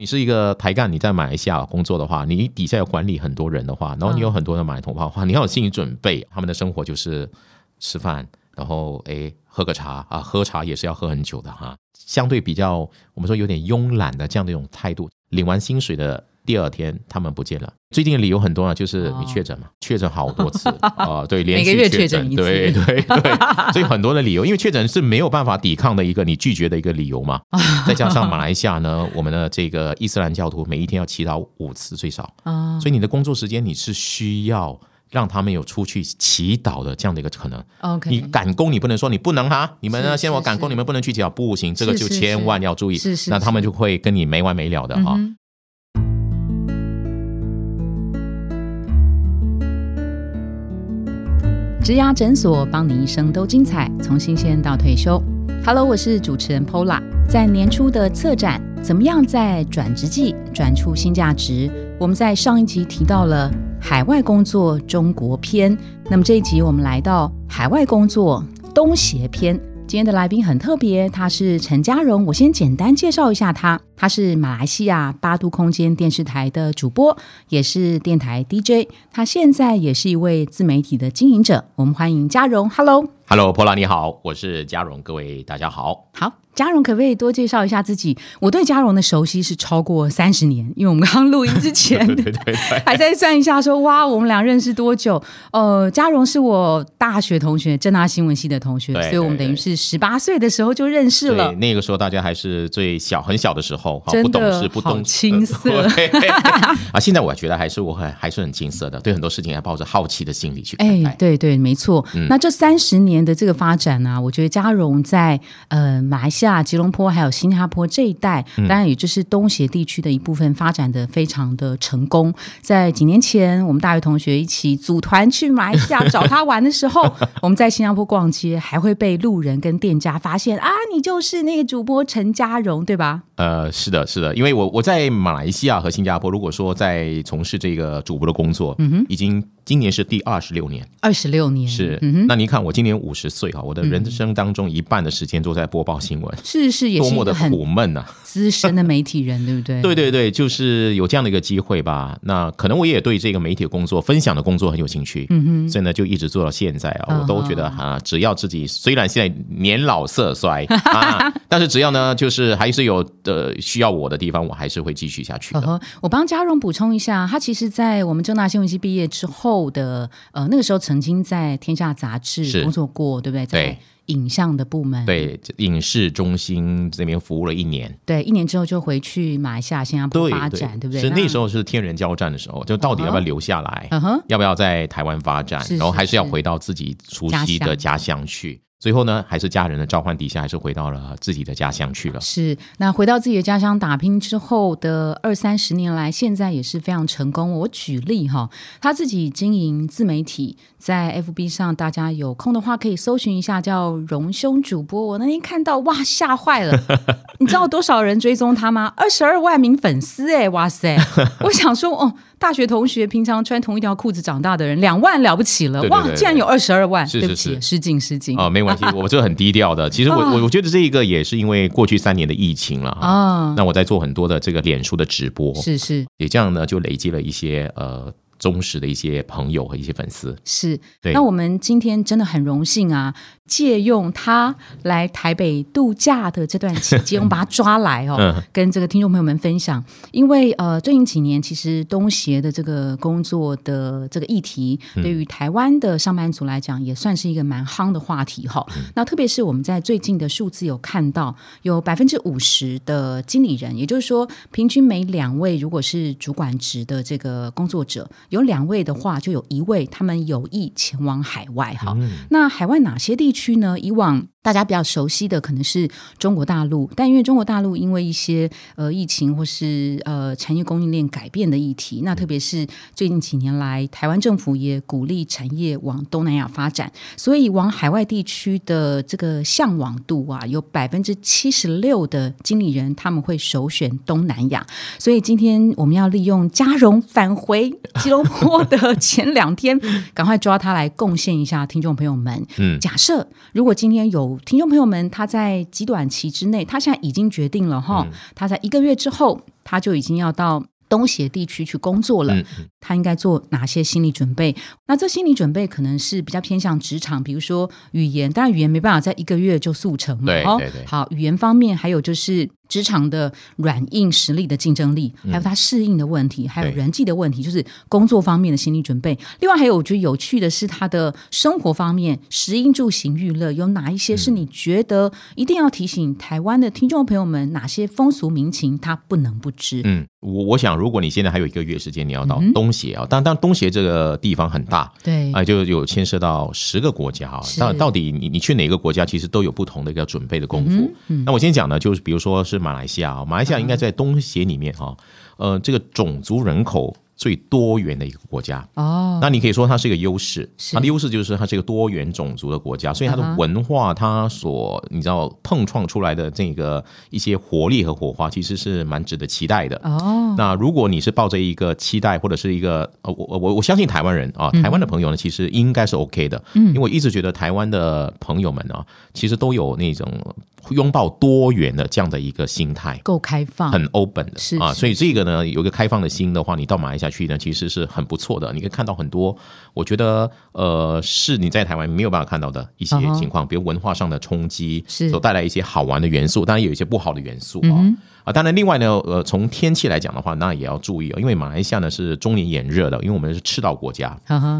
你是一个台干，你在马来西亚工作的话，你底下要管理很多人的话，然后你有很多的马来同胞的话，你要有心理准备，他们的生活就是吃饭，然后诶喝个茶啊，喝茶也是要喝很久的哈。相对比较，我们说有点慵懒的这样的一种态度，领完薪水的。第二天他们不见了，最近的理由很多啊，就是你确诊嘛，确诊好多次啊，对，连续确诊一次，对对对，所以很多的理由，因为确诊是没有办法抵抗的一个你拒绝的一个理由嘛，再加上马来西亚呢，我们的这个伊斯兰教徒每一天要祈祷五次最少。啊，所以你的工作时间你是需要让他们有出去祈祷的这样的一个可能。OK，你赶工你不能说你不能哈，你们呢先我赶工，你们不能去祈祷，不行，这个就千万要注意，是是，那他们就会跟你没完没了的哈。植牙诊所，帮你一生都精彩，从新鲜到退休。Hello，我是主持人 Pola。在年初的策展，怎么样在转职季转出新价值？我们在上一集提到了海外工作中国篇，那么这一集我们来到海外工作东协篇。今天的来宾很特别，他是陈嘉荣。我先简单介绍一下他，他是马来西亚八度空间电视台的主播，也是电台 DJ。他现在也是一位自媒体的经营者。我们欢迎嘉荣，Hello，Hello，Pola，你好，我是嘉荣，各位大家好，好。嘉荣可不可以多介绍一下自己？我对嘉荣的熟悉是超过三十年，因为我们刚刚录音之前 还在算一下，说哇，我们俩认识多久？呃，嘉荣是我大学同学，正大新闻系的同学，所以我们等于是十八岁的时候就认识了。那个时候大家还是最小很小的时候，不懂事不懂青涩 啊！现在我觉得还是我很还是很青涩的，对很多事情还抱着好奇的心理去看待。对对，没错。那这三十年的这个发展呢，我觉得嘉荣在呃马来西亚。亚吉隆坡还有新加坡这一带，当然也就是东协地区的一部分，发展的非常的成功。在几年前，我们大学同学一起组团去马来西亚找他玩的时候，我们在新加坡逛街，还会被路人跟店家发现啊，你就是那个主播陈嘉荣，对吧？呃，是的，是的，因为我我在马来西亚和新加坡，如果说在从事这个主播的工作，嗯哼，已经。今年是第二十六年，二十六年是。那您看，我今年五十岁哈，我的人生当中一半的时间都在播报新闻，是是，也多么的苦闷呐！资深的媒体人，对不对？对对对，就是有这样的一个机会吧。那可能我也对这个媒体工作、分享的工作很有兴趣，嗯哼，所以呢，就一直做到现在啊。我都觉得啊，只要自己虽然现在年老色衰 啊，但是只要呢，就是还是有的需要我的地方，我还是会继续下去的。我帮嘉荣补充一下，他其实，在我们正大新闻系毕业之后。的呃，那个时候曾经在天下杂志工作过，对不对？在影像的部门，对影视中心这边服务了一年。对，一年之后就回去马来西亚、新加坡发展，对不对？是那时候是天人交战的时候，就到底要不要留下来？要不要在台湾发展？然后还是要回到自己熟悉的家乡去？最后呢，还是家人的召唤底下，还是回到了自己的家乡去了。是，那回到自己的家乡打拼之后的二三十年来，现在也是非常成功。我举例哈，他自己经营自媒体，在 FB 上，大家有空的话可以搜寻一下，叫“荣兄主播”。我那天看到，哇，吓坏了！你知道多少人追踪他吗？二十二万名粉丝哎，哇塞！我想说，哦。大学同学平常穿同一条裤子长大的人，两万了不起了哇！竟然有二十二万，对不起，失敬失敬啊，没关系，我这很低调的。其实我我我觉得这一个也是因为过去三年的疫情了啊，那我在做很多的这个脸书的直播，是是，也这样呢，就累积了一些呃。忠实的一些朋友和一些粉丝是，那我们今天真的很荣幸啊，借用他来台北度假的这段期间，我们把他抓来哦，跟这个听众朋友们分享。因为呃，最近几年其实东协的这个工作的这个议题，对于台湾的上班族来讲，也算是一个蛮夯的话题哈。那特别是我们在最近的数字有看到，有百分之五十的经理人，也就是说，平均每两位如果是主管职的这个工作者。有两位的话，就有一位他们有意前往海外哈。那海外哪些地区呢？以往。大家比较熟悉的可能是中国大陆，但因为中国大陆因为一些呃疫情或是呃产业供应链改变的议题，那特别是最近几年来，台湾政府也鼓励产业往东南亚发展，所以往海外地区的这个向往度啊，有百分之七十六的经理人他们会首选东南亚。所以今天我们要利用嘉荣返回吉隆坡的前两天，赶快抓他来贡献一下听众朋友们。嗯，假设如果今天有听众朋友们，他在极短期之内，他现在已经决定了哈，他在一个月之后。他就已经要到。东协地区去工作了，他应该做哪些心理准备？那这心理准备可能是比较偏向职场，比如说语言，当然语言没办法在一个月就速成嘛。对对好，语言方面还有就是。职场的软硬实力的竞争力，还有他适应的问题，还有人际的问题，就是工作方面的心理准备。另外还有我觉得有趣的是他的生活方面，食衣住行娱乐有哪一些是你觉得一定要提醒台湾的听众朋友们，哪些风俗民情他不能不知？嗯，我我想如果你现在还有一个月时间，你要到东协啊，当当东协这个地方很大，对啊，就有牵涉到十个国家啊。到到底你你去哪个国家，其实都有不同的一个准备的功夫。那我先讲呢，就是比如说是。马来西亚啊，马来西亚应该在东协里面哈，呃，这个种族人口。最多元的一个国家。哦，那你可以说它是一个优势，它的优势就是它是一个多元种族的国家，所以它的文化，它所你知道碰撞出来的这个一些活力和火花，其实是蛮值得期待的。哦。那如果你是抱着一个期待或者是一个呃，我我我相信台湾人啊，台湾的朋友呢，其实应该是 OK 的，嗯，因为我一直觉得台湾的朋友们啊，其实都有那种拥抱多元的这样的一个心态，够开放，很 open 的。啊，所以这个呢，有一个开放的心的话，你到马来西亚。去呢，其实是很不错的。你可以看到很多，我觉得呃，是你在台湾没有办法看到的一些情况，比如文化上的冲击，所带来一些好玩的元素，当然有一些不好的元素啊。啊，当然，另外呢，呃，从天气来讲的话，那也要注意哦，因为马来西亚呢是终年炎热的，因为我们是赤道国家，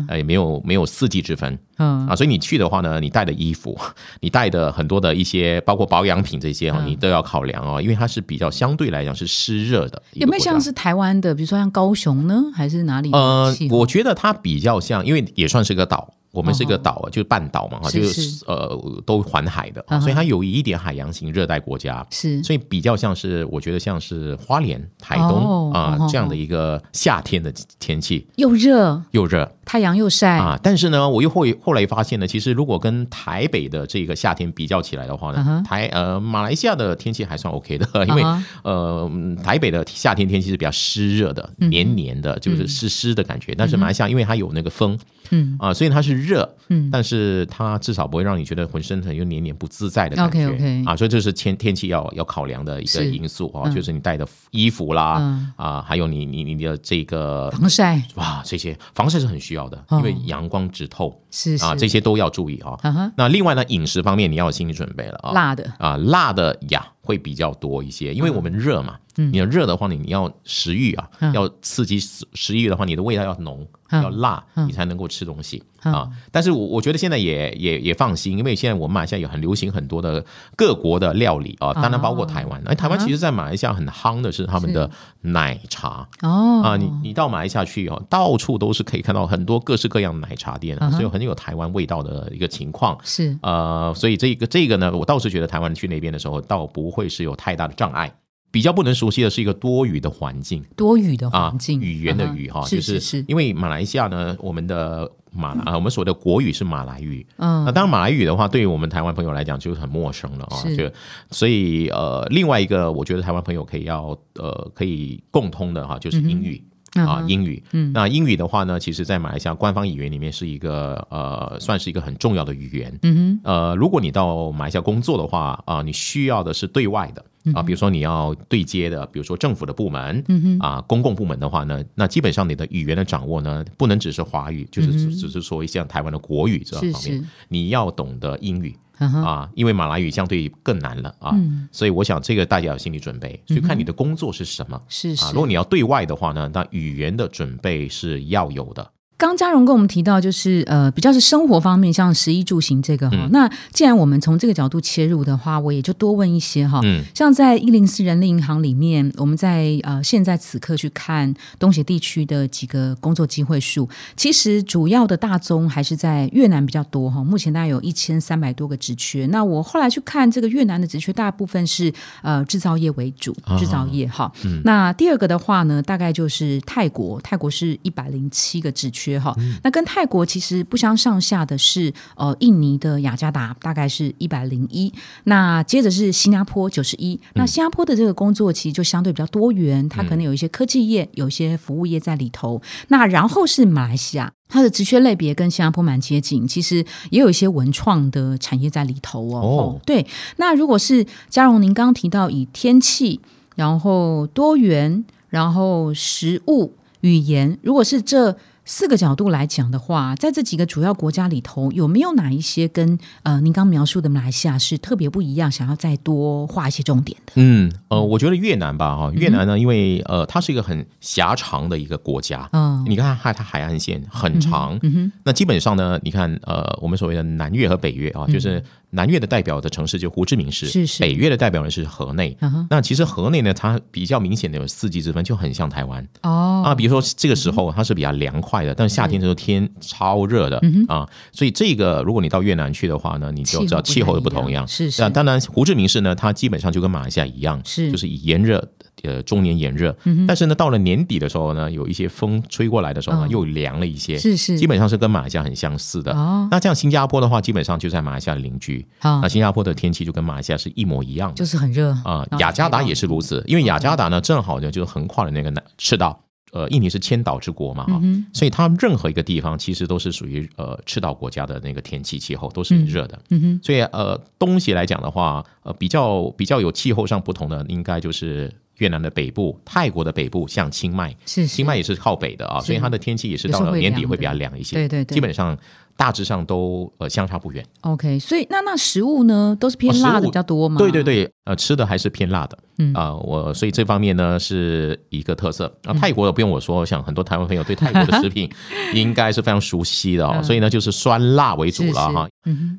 哎，没有没有四季之分，嗯啊，所以你去的话呢，你带的衣服，你带的很多的一些，包括保养品这些哈，你都要考量哦，因为它是比较相对来讲是湿热的。有没有像是台湾的，比如说像高雄呢，还是哪里？呃，我觉得它比较像，因为也算是个岛。我们是一个岛，就是半岛嘛，哈，就是呃，都环海的，所以它有一点海洋型热带国家，是，所以比较像是，我觉得像是花莲、台东啊这样的一个夏天的天气，又热？又热，太阳又晒。啊。但是呢，我又后后来发现呢，其实如果跟台北的这个夏天比较起来的话呢，台呃马来西亚的天气还算 OK 的，因为呃台北的夏天天气是比较湿热的，黏黏的，就是湿湿的感觉。但是马来西亚因为它有那个风，嗯。啊，所以它是。热，嗯，但是它至少不会让你觉得浑身很又黏黏不自在的感觉。啊，所以这是天天气要要考量的一个因素啊，就是你带的衣服啦，啊，还有你你你的这个防晒。哇，这些防晒是很需要的，因为阳光直透是啊，这些都要注意啊。那另外呢，饮食方面你要有心理准备了啊，辣的。啊，辣的呀会比较多一些，因为我们热嘛。嗯。你要热的话，你你要食欲啊，要刺激食食欲的话，你的味道要浓，要辣，你才能够吃东西啊。但是我我觉得现在也也也放心，因为现在我们马来西亚有很流行很多的各国的料理啊，当然包括台湾。哎，台湾其实，在马来西亚很夯的是他们的奶茶。哦。啊，你你到马来西亚去哦，到处都是可以看到很多各式各样的奶茶店啊，所以很有台湾味道的一个情况。是。呃，所以这个这个呢，我倒是觉得台湾去那边的时候，倒不会是有太大的障碍。比较不能熟悉的是一个多语的环境，多语的环境，语言的语哈，就是因为马来西亚呢，我们的马啊，我们所谓的国语是马来语，嗯，那当然马来语的话，对于我们台湾朋友来讲就是很陌生了啊，就所以呃，另外一个我觉得台湾朋友可以要呃可以共通的哈，就是英语。啊，英语，嗯，那英语的话呢，其实，在马来西亚官方语言里面是一个呃，算是一个很重要的语言。嗯哼，呃，如果你到马来西亚工作的话啊，你需要的是对外的啊，比如说你要对接的，比如说政府的部门，嗯哼，啊，公共部门的话呢，那基本上你的语言的掌握呢，不能只是华语，就是只只是说像台湾的国语这方面，你要懂得英语。啊，因为马来语相对更难了啊，所以我想这个大家有心理准备，就看你的工作是什么。是是，如果你要对外的话呢，那语言的准备是要有的。刚嘉荣跟我们提到，就是呃，比较是生活方面，像食衣住行这个哈。那既然我们从这个角度切入的话，我也就多问一些哈。嗯，像在一零四人力银行里面，我们在呃现在此刻去看东协地区的几个工作机会数，其实主要的大宗还是在越南比较多哈。目前大概有一千三百多个职缺。那我后来去看这个越南的职缺，大部分是呃制造业为主，制造业哈。那第二个的话呢，大概就是泰国，泰国是一百零七个职缺。哈，那跟泰国其实不相上下的是，呃，印尼的雅加达大概是一百零一，那接着是新加坡九十一，那新加坡的这个工作其实就相对比较多元，它可能有一些科技业，有一些服务业在里头，那然后是马来西亚，它的职缺类别跟新加坡蛮接近，其实也有一些文创的产业在里头哦。对，那如果是嘉荣，您刚刚提到以天气。然后多元，然后食物、语言，如果是这。四个角度来讲的话，在这几个主要国家里头，有没有哪一些跟呃您刚描述的马来西亚是特别不一样，想要再多画一些重点的？嗯，呃，我觉得越南吧，哈，越南呢，因为呃，它是一个很狭长的一个国家，嗯，你看它它海岸线很长，嗯哼，那基本上呢，你看呃，我们所谓的南越和北越啊，就是。南越的代表的城市就胡志明市，是是。北越的代表人是河内，那其实河内呢，它比较明显的有四季之分，就很像台湾哦啊。比如说这个时候它是比较凉快的，但夏天的时候天超热的啊。所以这个如果你到越南去的话呢，你就知道气候的不同样。是是。当然胡志明市呢，它基本上就跟马来西亚一样，是就是以炎热。呃，中年炎热，但是呢，到了年底的时候呢，有一些风吹过来的时候呢，又凉了一些，是是，基本上是跟马来西亚很相似的。哦，那这样新加坡的话，基本上就在马来西亚的邻居，那新加坡的天气就跟马来西亚是一模一样的，就是很热啊。雅加达也是如此，因为雅加达呢，正好呢就是横跨了那个南赤道。呃，印尼是千岛之国嘛，哈，所以它任何一个地方其实都是属于呃赤道国家的那个天气气候都是热的，嗯哼，所以呃东西来讲的话，呃比较比较有气候上不同的，应该就是越南的北部、泰国的北部，像清迈，是清迈也是靠北的啊，所以它的天气也是到了年底会比较凉一些，对对对，基本上。大致上都呃相差不远。OK，所以那那食物呢，都是偏辣的比较多吗？对对对，呃，吃的还是偏辣的。嗯啊，我所以这方面呢是一个特色。那泰国的不用我说，像很多台湾朋友对泰国的食品 应该是非常熟悉的哦。所以呢，就是酸辣为主了哈。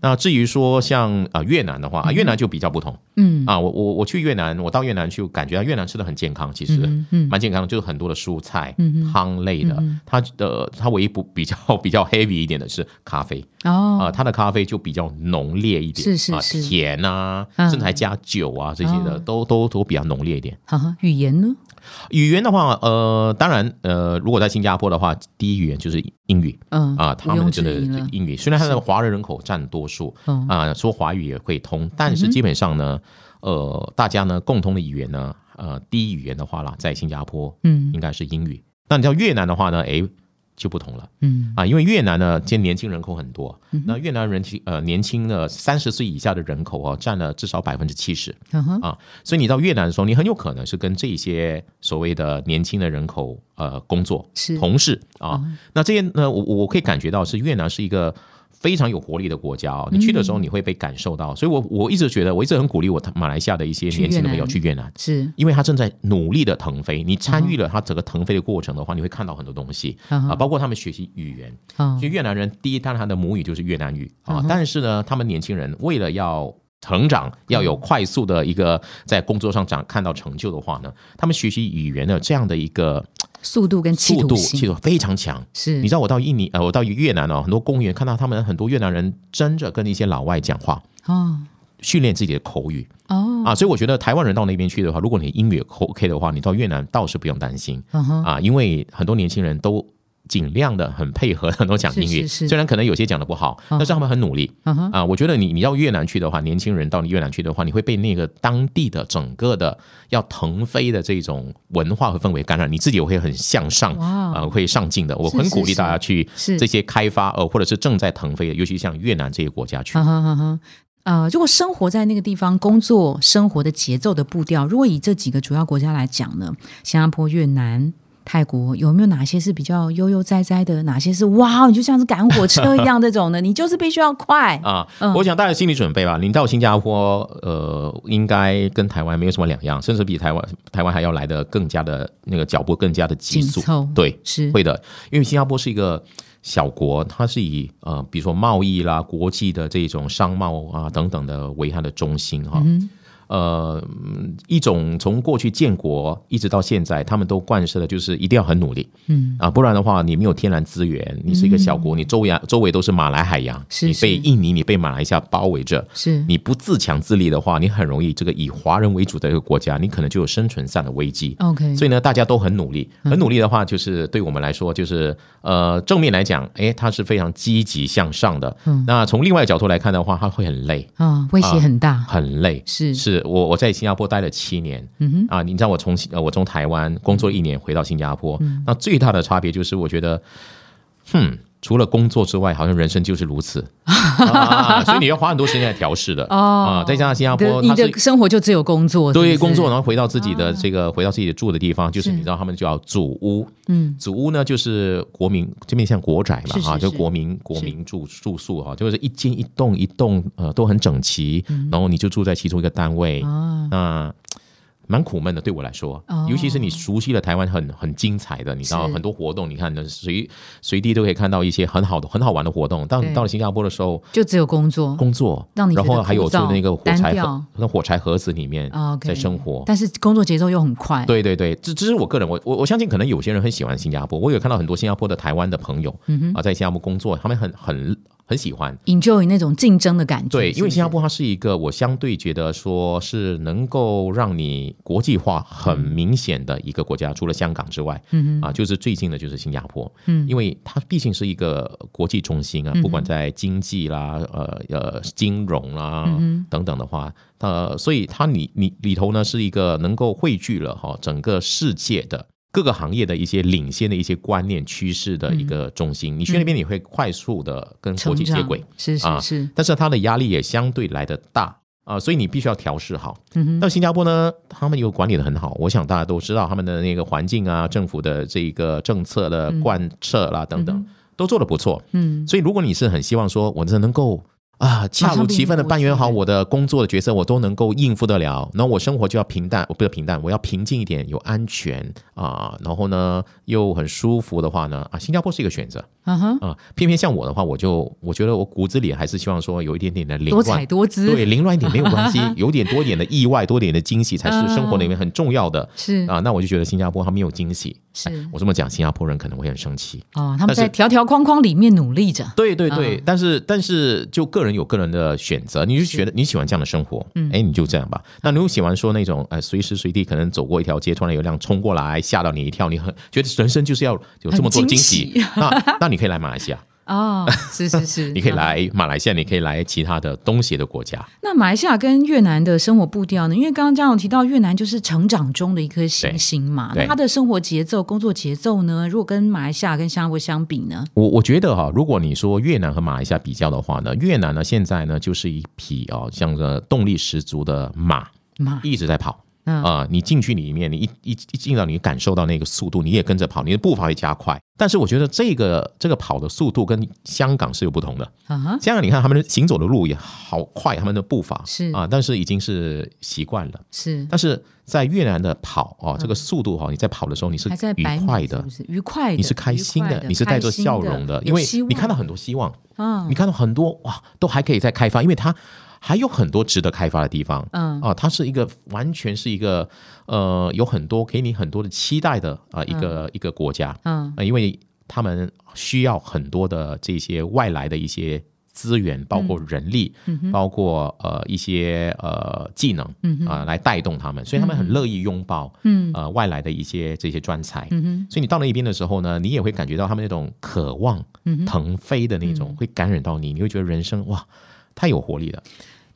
那至于说像啊越南的话，越南就比较不同。嗯啊，我我我去越南，我到越南去，感觉越南吃的很健康，其实蛮健康的，就是很多的蔬菜、汤类的。它的它唯一不 比较比较 heavy 一点的是。咖啡哦，啊，它的咖啡就比较浓烈一点，是是是，甜啊，甚至还加酒啊，这些的都都都比较浓烈一点。哈哈，语言呢？语言的话，呃，当然，呃，如果在新加坡的话，第一语言就是英语，嗯啊，他们就是英语，虽然他的华人人口占多数，啊，说华语也会通，但是基本上呢，呃，大家呢共同的语言呢，呃，第一语言的话啦，在新加坡，嗯，应该是英语。那你到越南的话呢，哎。就不同了，嗯。啊，因为越南呢，今年轻人口很多，那越南人轻呃年轻的三十岁以下的人口哦，占了至少百分之七十，啊，所以你到越南的时候，你很有可能是跟这些所谓的年轻的人口呃工作是。同事啊，那这些呢，我我可以感觉到是越南是一个。非常有活力的国家哦，你去的时候你会被感受到，所以我我一直觉得，我一直很鼓励我马来西亚的一些年轻的朋友去越南，是因为他正在努力的腾飞。你参与了他整个腾飞的过程的话，你会看到很多东西啊，包括他们学习语言。所以越南人第一，当然他的母语就是越南语啊，但是呢，他们年轻人为了要成长，要有快速的一个在工作上长看到成就的话呢，他们学习语言的这样的一个。速度跟速度，气度非常强。是，你知道我到印尼呃，我到越南哦，很多公园看到他们很多越南人争着跟一些老外讲话哦，训练自己的口语。哦。啊，所以我觉得台湾人到那边去的话，如果你英语 OK 的话，你到越南倒是不用担心。啊，因为很多年轻人都。尽量的很配合，很多讲英语，虽然可能有些讲的不好，但是他们很努力啊。我觉得你你到越南去的话，年轻人到你越南去的话，你会被那个当地的整个的要腾飞的这种文化和氛围感染，你自己也会很向上啊，会上进的。我很鼓励大家去这些开发呃，或者是正在腾飞的，尤其像越南这些国家去。呃，如果生活在那个地方，工作生活的节奏的步调，如果以这几个主要国家来讲呢，新加坡、越南。泰国有没有哪些是比较悠悠哉哉的？哪些是哇，你就像是赶火车一样这种的？你就是必须要快啊！我想大家心理准备吧。你到新加坡，呃，应该跟台湾没有什么两样，甚至比台湾台湾还要来的更加的那个脚步更加的急速。对，是会的，因为新加坡是一个小国，它是以呃，比如说贸易啦、国际的这种商贸啊等等的为它的中心哈。呃，一种从过去建国一直到现在，他们都贯彻的就是一定要很努力，嗯。啊，不然的话，你没有天然资源，你是一个小国，你周围周围都是马来海洋，你被印尼、你被马来西亚包围着，是。你不自强自立的话，你很容易这个以华人为主的一个国家，你可能就有生存上的危机。OK，所以呢，大家都很努力，很努力的话，就是对我们来说，就是呃，正面来讲，哎，它是非常积极向上的。嗯，那从另外角度来看的话，它会很累。啊，威胁很大，很累，是。是。我我在新加坡待了七年，嗯哼。啊，你知道我从我从台湾工作一年回到新加坡，那最大的差别就是我觉得，哼，除了工作之外，好像人生就是如此。啊，所以你要花很多时间来调试的。啊。再加上新加坡，你的生活就只有工作，对工作，然后回到自己的这个，回到自己的住的地方，就是你知道他们叫祖屋，嗯，祖屋呢就是国民这边像国宅嘛，哈，就国民国民住住宿哈，就是一间一栋一栋呃都很整齐，然后你就住在其中一个单位。啊。蛮苦闷的，对我来说，尤其是你熟悉了台湾很很精彩的，你知道很多活动，你看随随地都可以看到一些很好的很好玩的活动。当你到了新加坡的时候，就只有工作，工作，让你然后还有住那个火柴那火柴盒子里面在生活，但是工作节奏又很快。对对对，这这是我个人，我我我相信可能有些人很喜欢新加坡，我有看到很多新加坡的台湾的朋友啊，在新加坡工作，他们很很。很喜欢，enjoy 那种竞争的感觉。对，因为新加坡它是一个我相对觉得说是能够让你国际化很明显的一个国家，除了香港之外，嗯啊，就是最近的就是新加坡，嗯，因为它毕竟是一个国际中心啊，不管在经济啦、呃呃金融啦等等的话，呃，所以它里里里头呢是一个能够汇聚了哈整个世界的。各个行业的一些领先的一些观念趋势的一个中心，你去那边你会快速的跟国际接轨，是是是，但是它的压力也相对来的大啊，所以你必须要调试好。那新加坡呢，他们又管理的很好，我想大家都知道他们的那个环境啊，政府的这个政策的贯彻啦等等，都做的不错。嗯，所以如果你是很希望说，我这能够。啊，恰如其分的扮演好我的工作的角色，我都能够应付得了。然后我生活就要平淡，我不要平淡，我要平静一点，有安全啊。然后呢，又很舒服的话呢，啊，新加坡是一个选择。嗯哼，啊，偏偏像我的话，我就我觉得我骨子里还是希望说有一点点的凌乱，多彩多姿。对，凌乱一点没有关系，有点多点的意外，多点的惊喜才是生活里面很重要的。是啊，那我就觉得新加坡它没有惊喜。是我这么讲，新加坡人可能会很生气哦。他们在条条框框里面努力着。对对对，但是但是就个人有个人的选择，你就觉得你喜欢这样的生活，哎，你就这样吧。那如果喜欢说那种，呃，随时随地可能走过一条街，突然有辆冲过来，吓到你一跳，你很觉得人生就是要有这么多惊喜，那那你可以来马来西亚。哦，是是是，你可以来马来西亚，你可以来其他的东协的国家。那马来西亚跟越南的生活步调呢？因为刚刚嘉荣提到越南就是成长中的一颗星星嘛，那他的生活节奏、工作节奏呢？如果跟马来西亚跟新加坡相比呢？我我觉得哈，如果你说越南和马来西亚比较的话呢，越南呢现在呢就是一匹哦，像个动力十足的马，马一直在跑。啊，你进去里面，你一一一进到，你感受到那个速度，你也跟着跑，你的步伐会加快。但是我觉得这个这个跑的速度跟香港是有不同的。香港你看他们行走的路也好快，他们的步伐是啊，但是已经是习惯了。是，但是在越南的跑哦，这个速度哈，你在跑的时候你是愉快的，愉快，你是开心的，你是带着笑容的，因为你看到很多希望。嗯，你看到很多哇，都还可以再开发，因为它。还有很多值得开发的地方，嗯。啊，它是一个完全是一个呃，有很多给你很多的期待的啊，一个一个国家，嗯，因为他们需要很多的这些外来的一些资源，包括人力，包括呃一些呃技能，啊，来带动他们，所以他们很乐意拥抱，嗯。呃外来的一些这些专才，嗯所以你到那一边的时候呢，你也会感觉到他们那种渴望腾飞的那种，会感染到你，你会觉得人生哇。太有活力了，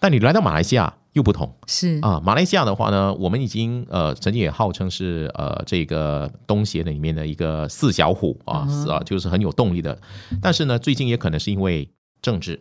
但你来到马来西亚又不同，是。啊，马来西亚的话呢，我们已经呃曾经也号称是呃这个东协的里面的一个四小虎啊，是啊，就是很有动力的。但是呢，最近也可能是因为政治、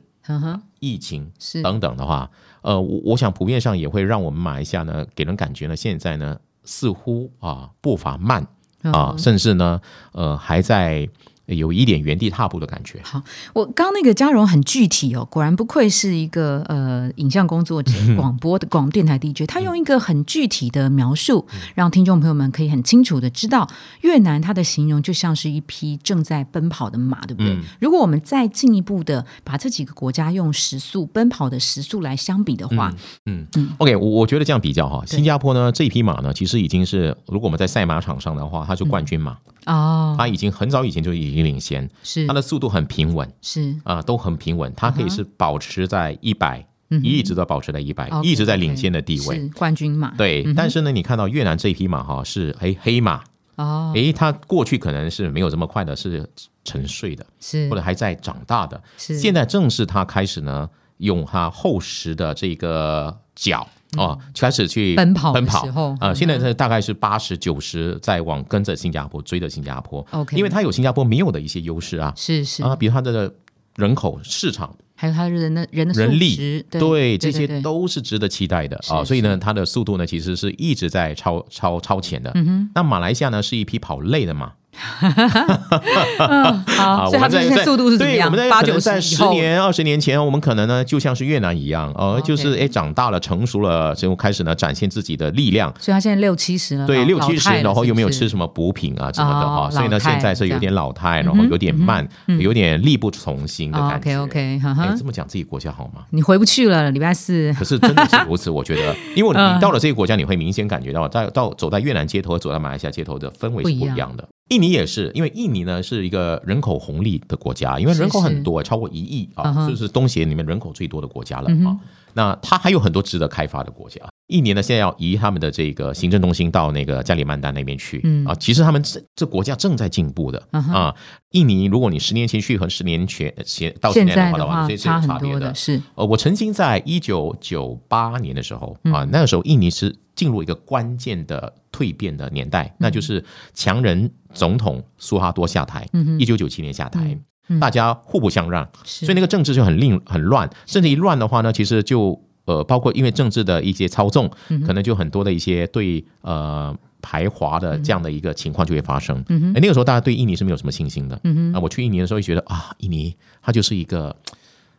疫情等等的话，呃，我我想普遍上也会让我们马来西亚呢给人感觉呢，现在呢似乎啊步伐慢啊，甚至呢呃还在。有一点原地踏步的感觉。好，我刚刚那个嘉荣很具体哦，果然不愧是一个呃影像工作者，广播的广电台 DJ，他用一个很具体的描述，让听众朋友们可以很清楚的知道，越南它的形容就像是一匹正在奔跑的马，对不对？如果我们再进一步的把这几个国家用时速奔跑的时速来相比的话，嗯嗯，OK，我我觉得这样比较哈，新加坡呢这匹马呢，其实已经是如果我们在赛马场上的话，它是冠军马。哦，它已经很早以前就已经领先，是。它的速度很平稳，是。啊，都很平稳，它可以是保持在一百，一直都保持在一百，一直在领先的地位，冠军马。对，但是呢，你看到越南这匹马哈是哎黑马。哦，哎，它过去可能是没有这么快的，是沉睡的，是。或者还在长大的，是。现在正是它开始呢，用它厚实的这个脚。哦，开始去奔跑奔跑。时候。啊，现在是大概是八十九十在往跟着新加坡追着新加坡。OK 因为它有新加坡没有的一些优势啊。是是。啊，比如它的人口市场。还有他人的人的人力。质，对这些都是值得期待的。是啊，所以呢，它的速度呢其实是一直在超超超前的。嗯哼。那马来西亚呢是一匹跑累的马，嗯，好，啊，所以他们我们在在现在速度是怎么对，样？我们在八九在十年、二十年前，我们可能呢就像是越南一样，呃，就是哎长大了、成熟了，就开始呢展现自己的力量。所以他现在六七十了，对，六七十，然后又没有吃？什么补品啊什么的哦哈，所以呢，现在是有点老态，然后有点慢，有点力不从心的感觉。OK OK，哈哈，哎这么讲自己国家好吗？你回不去了，礼拜四可是真的是如此，我觉得，因为嗯你到了这个国家，你会明显感觉到，在到走在越南街头，走在马来西亚街头的氛围是不一样的。印尼也是，因为印尼呢是一个人口红利的国家，因为人口是是很多，超过一亿啊，就是东协里面人口最多的国家了啊嗯。那它还有很多值得开发的国家。印尼呢现在要移他们的这个行政中心到那个加里曼丹那边去。嗯。啊，其实他们这这国家正在进步的。嗯啊。印尼如果你十年前去和十年前前到现现在的话，的话这是有差差别的。很多的，。是。呃，我曾经在一九九八年的时候嗯。啊，那个时候印尼是进入一个关键的蜕变的年代，那就是强人总统苏哈多下台，嗯一九九七年下台。嗯。大家互不相让，是，所以那个政治就很令很乱，甚至一乱的话呢，其实就呃，包括因为政治的一些操纵，嗯可能就很多的一些对呃排华的这样的一个情况就会发生。嗯那个时候大家对印尼是没有什么信心的。嗯哼啊，我去印尼的时候就觉得啊，印尼它就是一个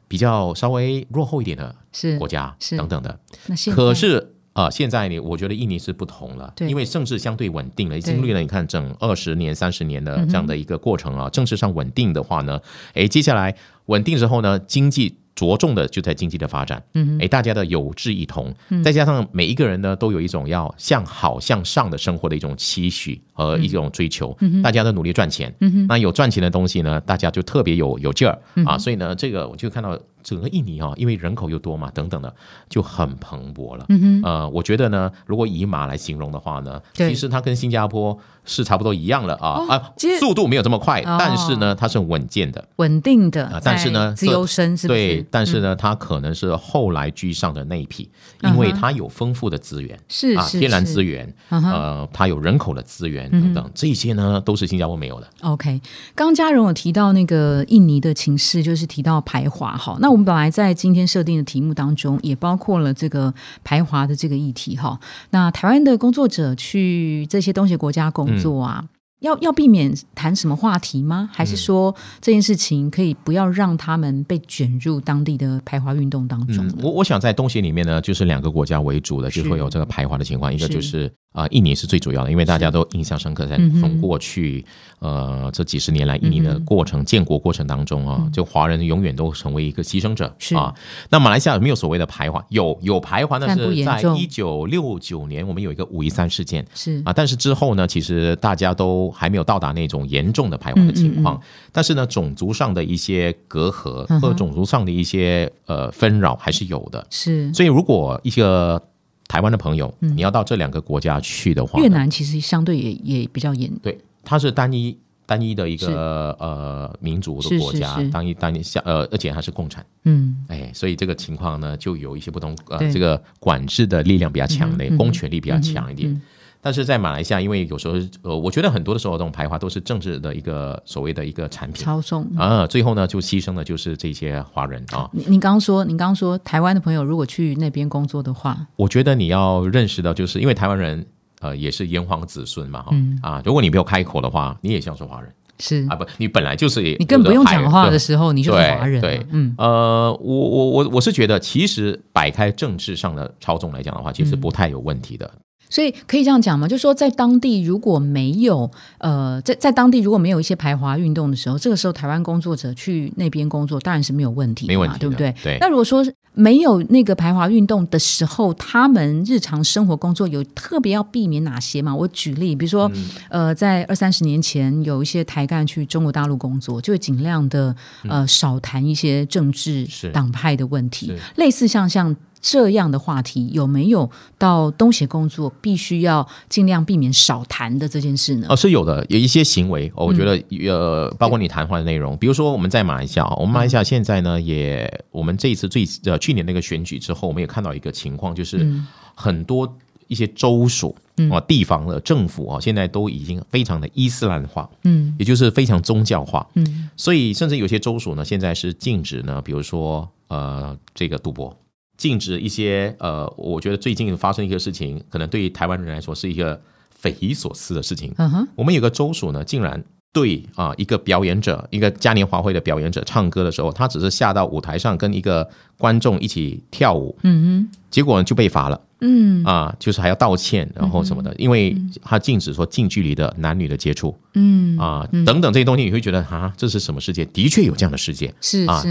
比较稍微落后一点的是国家是等等的。那可是啊、现在呢，我觉得印尼是不同了，对因为政治相对稳定了，经历了你看整二十年、三十年的这样的一个过程啊，政治上稳定的话呢，哎，接下来稳定之后呢，经济。着重的就在经济的发展，嗯哼。诶，大家的有志一同，再加上每一个人呢都有一种要向好向上的生活的一种期许和一种追求，大家都努力赚钱，嗯那有赚钱的东西呢，大家就特别有有劲儿。嗯啊，所以呢，这个我就看到整个印尼啊，因为人口又多嘛，等等的，就很蓬勃了。嗯哼呃，我觉得呢，如果以马来形容的话呢，对其实它跟新加坡是差不多一样了啊、哦啊，速度没有这么快，哦但是呢，它是稳健的。稳定的啊，但是呢自由身是是？对，但是嗯呢，它可能是后来居上的那一批，嗯因为它有丰富的资源。啊，是啊天然资源，嗯呃，它有人口的资源等等，这些呢都是新加坡没有的。OK，刚刚嘉荣有提到那个印尼的情势，就是提到排华哈。那我们本来在今天设定的题目当中，也包括了这个排华的这个议题哈。那台湾的工作者去这些东西国家工作啊。要要避免谈什么话题吗？还是说这件事情可以不要让他们被卷入当地的排华运动当中嗯，我我想在东协里面呢，就是两个国家为主的，是就会有这个排华的情况。一个就是啊、呃印尼是最主要的，因为大家都印象深刻，在从过去呃这几十年来印尼的过程、建国过程当中啊，就华人永远都成为一个牺牲者啊。那马来西亚有没有所谓的排华？有有排华，那但是在一九六九年我们有一个五一三事件。是啊，但是之后呢，其实大家都还没有到达那种严重的排华的情况。但是呢，种族上的一些隔阂嗯哼或者种族上的一些呃纷扰还是有的。是。所以，如果一个台湾的朋友，你要到这两个国家去的话，越南其实相对也也比较严，对，它是单一单一的一个呃民族的国家是是，单一单一下呃，而且还是共产。嗯，哎，所以这个情况呢，就有一些不同，呃，这个管制的力量比较强烈，嗯公权力比较强一点。嗯但是在马来西亚，因为有时候呃，我觉得很多的时候，这种排华都是政治的一个所谓的一个产品操纵。啊，最后呢就牺牲的就是这些华人啊。你您刚刚说，您刚刚说台湾的朋友如果去那边工作的话，我觉得你要认识到，就是因为台湾人呃也是炎黄子孙嘛哈、嗯啊，如果你没有开口的话，你也像是华人是啊，不，你本来就是你更不用讲话的候。时候，你就是华人了。对对嗯，呃，我我我我是觉得，其实摆开政治上的操纵来讲的话，其实嗯不太有问题的。所以可以这样讲吗？就是说，在当地如果没有呃，在在当地如果没有一些排华运动的时候，这个时候台湾工作者去那边工作当然是没有问题没问题对不对？对那如果说没有那个排华运动的时候，他们日常生活工作有特别要避免哪些吗？我举例，比如说，嗯呃，在二三十年前，有一些台干去中国大陆工作，就会尽量的呃少谈一些政治党派的问题是，类似像像。这样的话题，有没有到东协工作必须要尽量避免少谈的这件事呢？哦，是有的，有一些行为，我觉得呃，包括你谈话的内容，比如说我们在马来西亚，我们马来西亚现在呢，也我们这一次最呃去年那个选举之后，我们也看到一个情况，就是很多。一些州属啊，地方的政府啊，现在都已经非常的伊斯兰化，嗯，也就是非常宗教化，嗯，所以甚至有些州属呢，现在是禁止呢，比如说呃，这个赌博，禁止一些呃，我觉得最近发生一个事情，可能对于台湾人来说是一个匪夷所思的事情。嗯哼，我们有个州属呢，竟然对啊一个表演者，一个嘉年华会的表演者唱歌的时候，他只是下到舞台上跟一个观众一起跳舞，嗯哼，结果就被罚了。嗯。啊，就是还要道歉，然后什么的，因为他禁止说近距离的男女的接触，嗯。啊等等这些东西，你会觉得啊，这是什么世界？的确有这样的世界，是啊，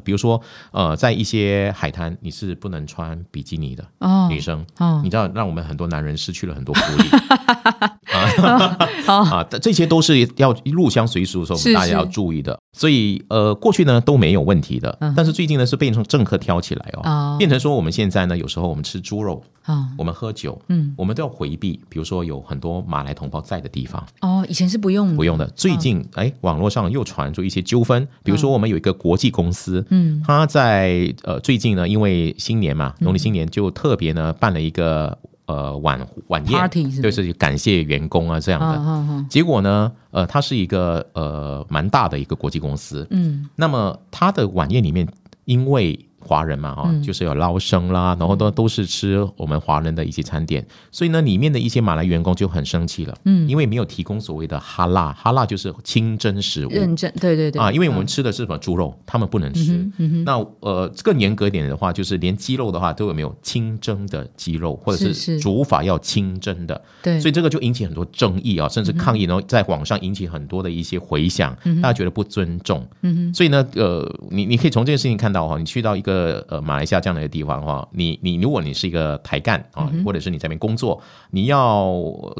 比如说呃，在一些海滩，你是不能穿比基尼的哦，女生。哦，你知道，让我们很多男人失去了很多福利。啊 啊，这些都是要入乡随俗的时候，我们大家要注意的。所以呃，过去呢都没有问题的，但是最近呢是变成政客挑起来哦，变成说我们现在呢有时候我们吃猪肉。啊，我们喝酒，嗯，我们都要回避，比如说有很多马来同胞在的地方。哦，以前是不用不用的。最近，哎，网络上又传出一些纠纷，比如说我们有一个国际公司，嗯，他在呃最近呢，因为新年嘛，农历新年就特别呢办了一个呃晚晚宴，就是感谢员工啊这样的。结果呢，呃，他是一个呃蛮大的一个国际公司，嗯，那么他的晚宴里面，因为华人嘛，哈，就是有捞生啦，然后都都是吃我们华人的一些餐点，所以呢，里面的一些马来员工就很生气了，嗯，因为没有提供所谓的哈辣，哈辣就是清真食物，认证，对对对，啊，因为我们吃的是什么猪肉，他们不能吃，那呃更严格一点的话，就是连鸡肉的话都有没有清蒸的鸡肉，或者是煮法要清蒸的，对，所以这个就引起很多争议啊，甚至抗议，然后在网上引起很多的一些回响，大家觉得不尊重，嗯所以呢，呃，你你可以从这件事情看到哈，你去到一个。呃呃，马来西亚这样的一个地方的话，你你如果你是一个台干啊，或者是你在那边工作，你要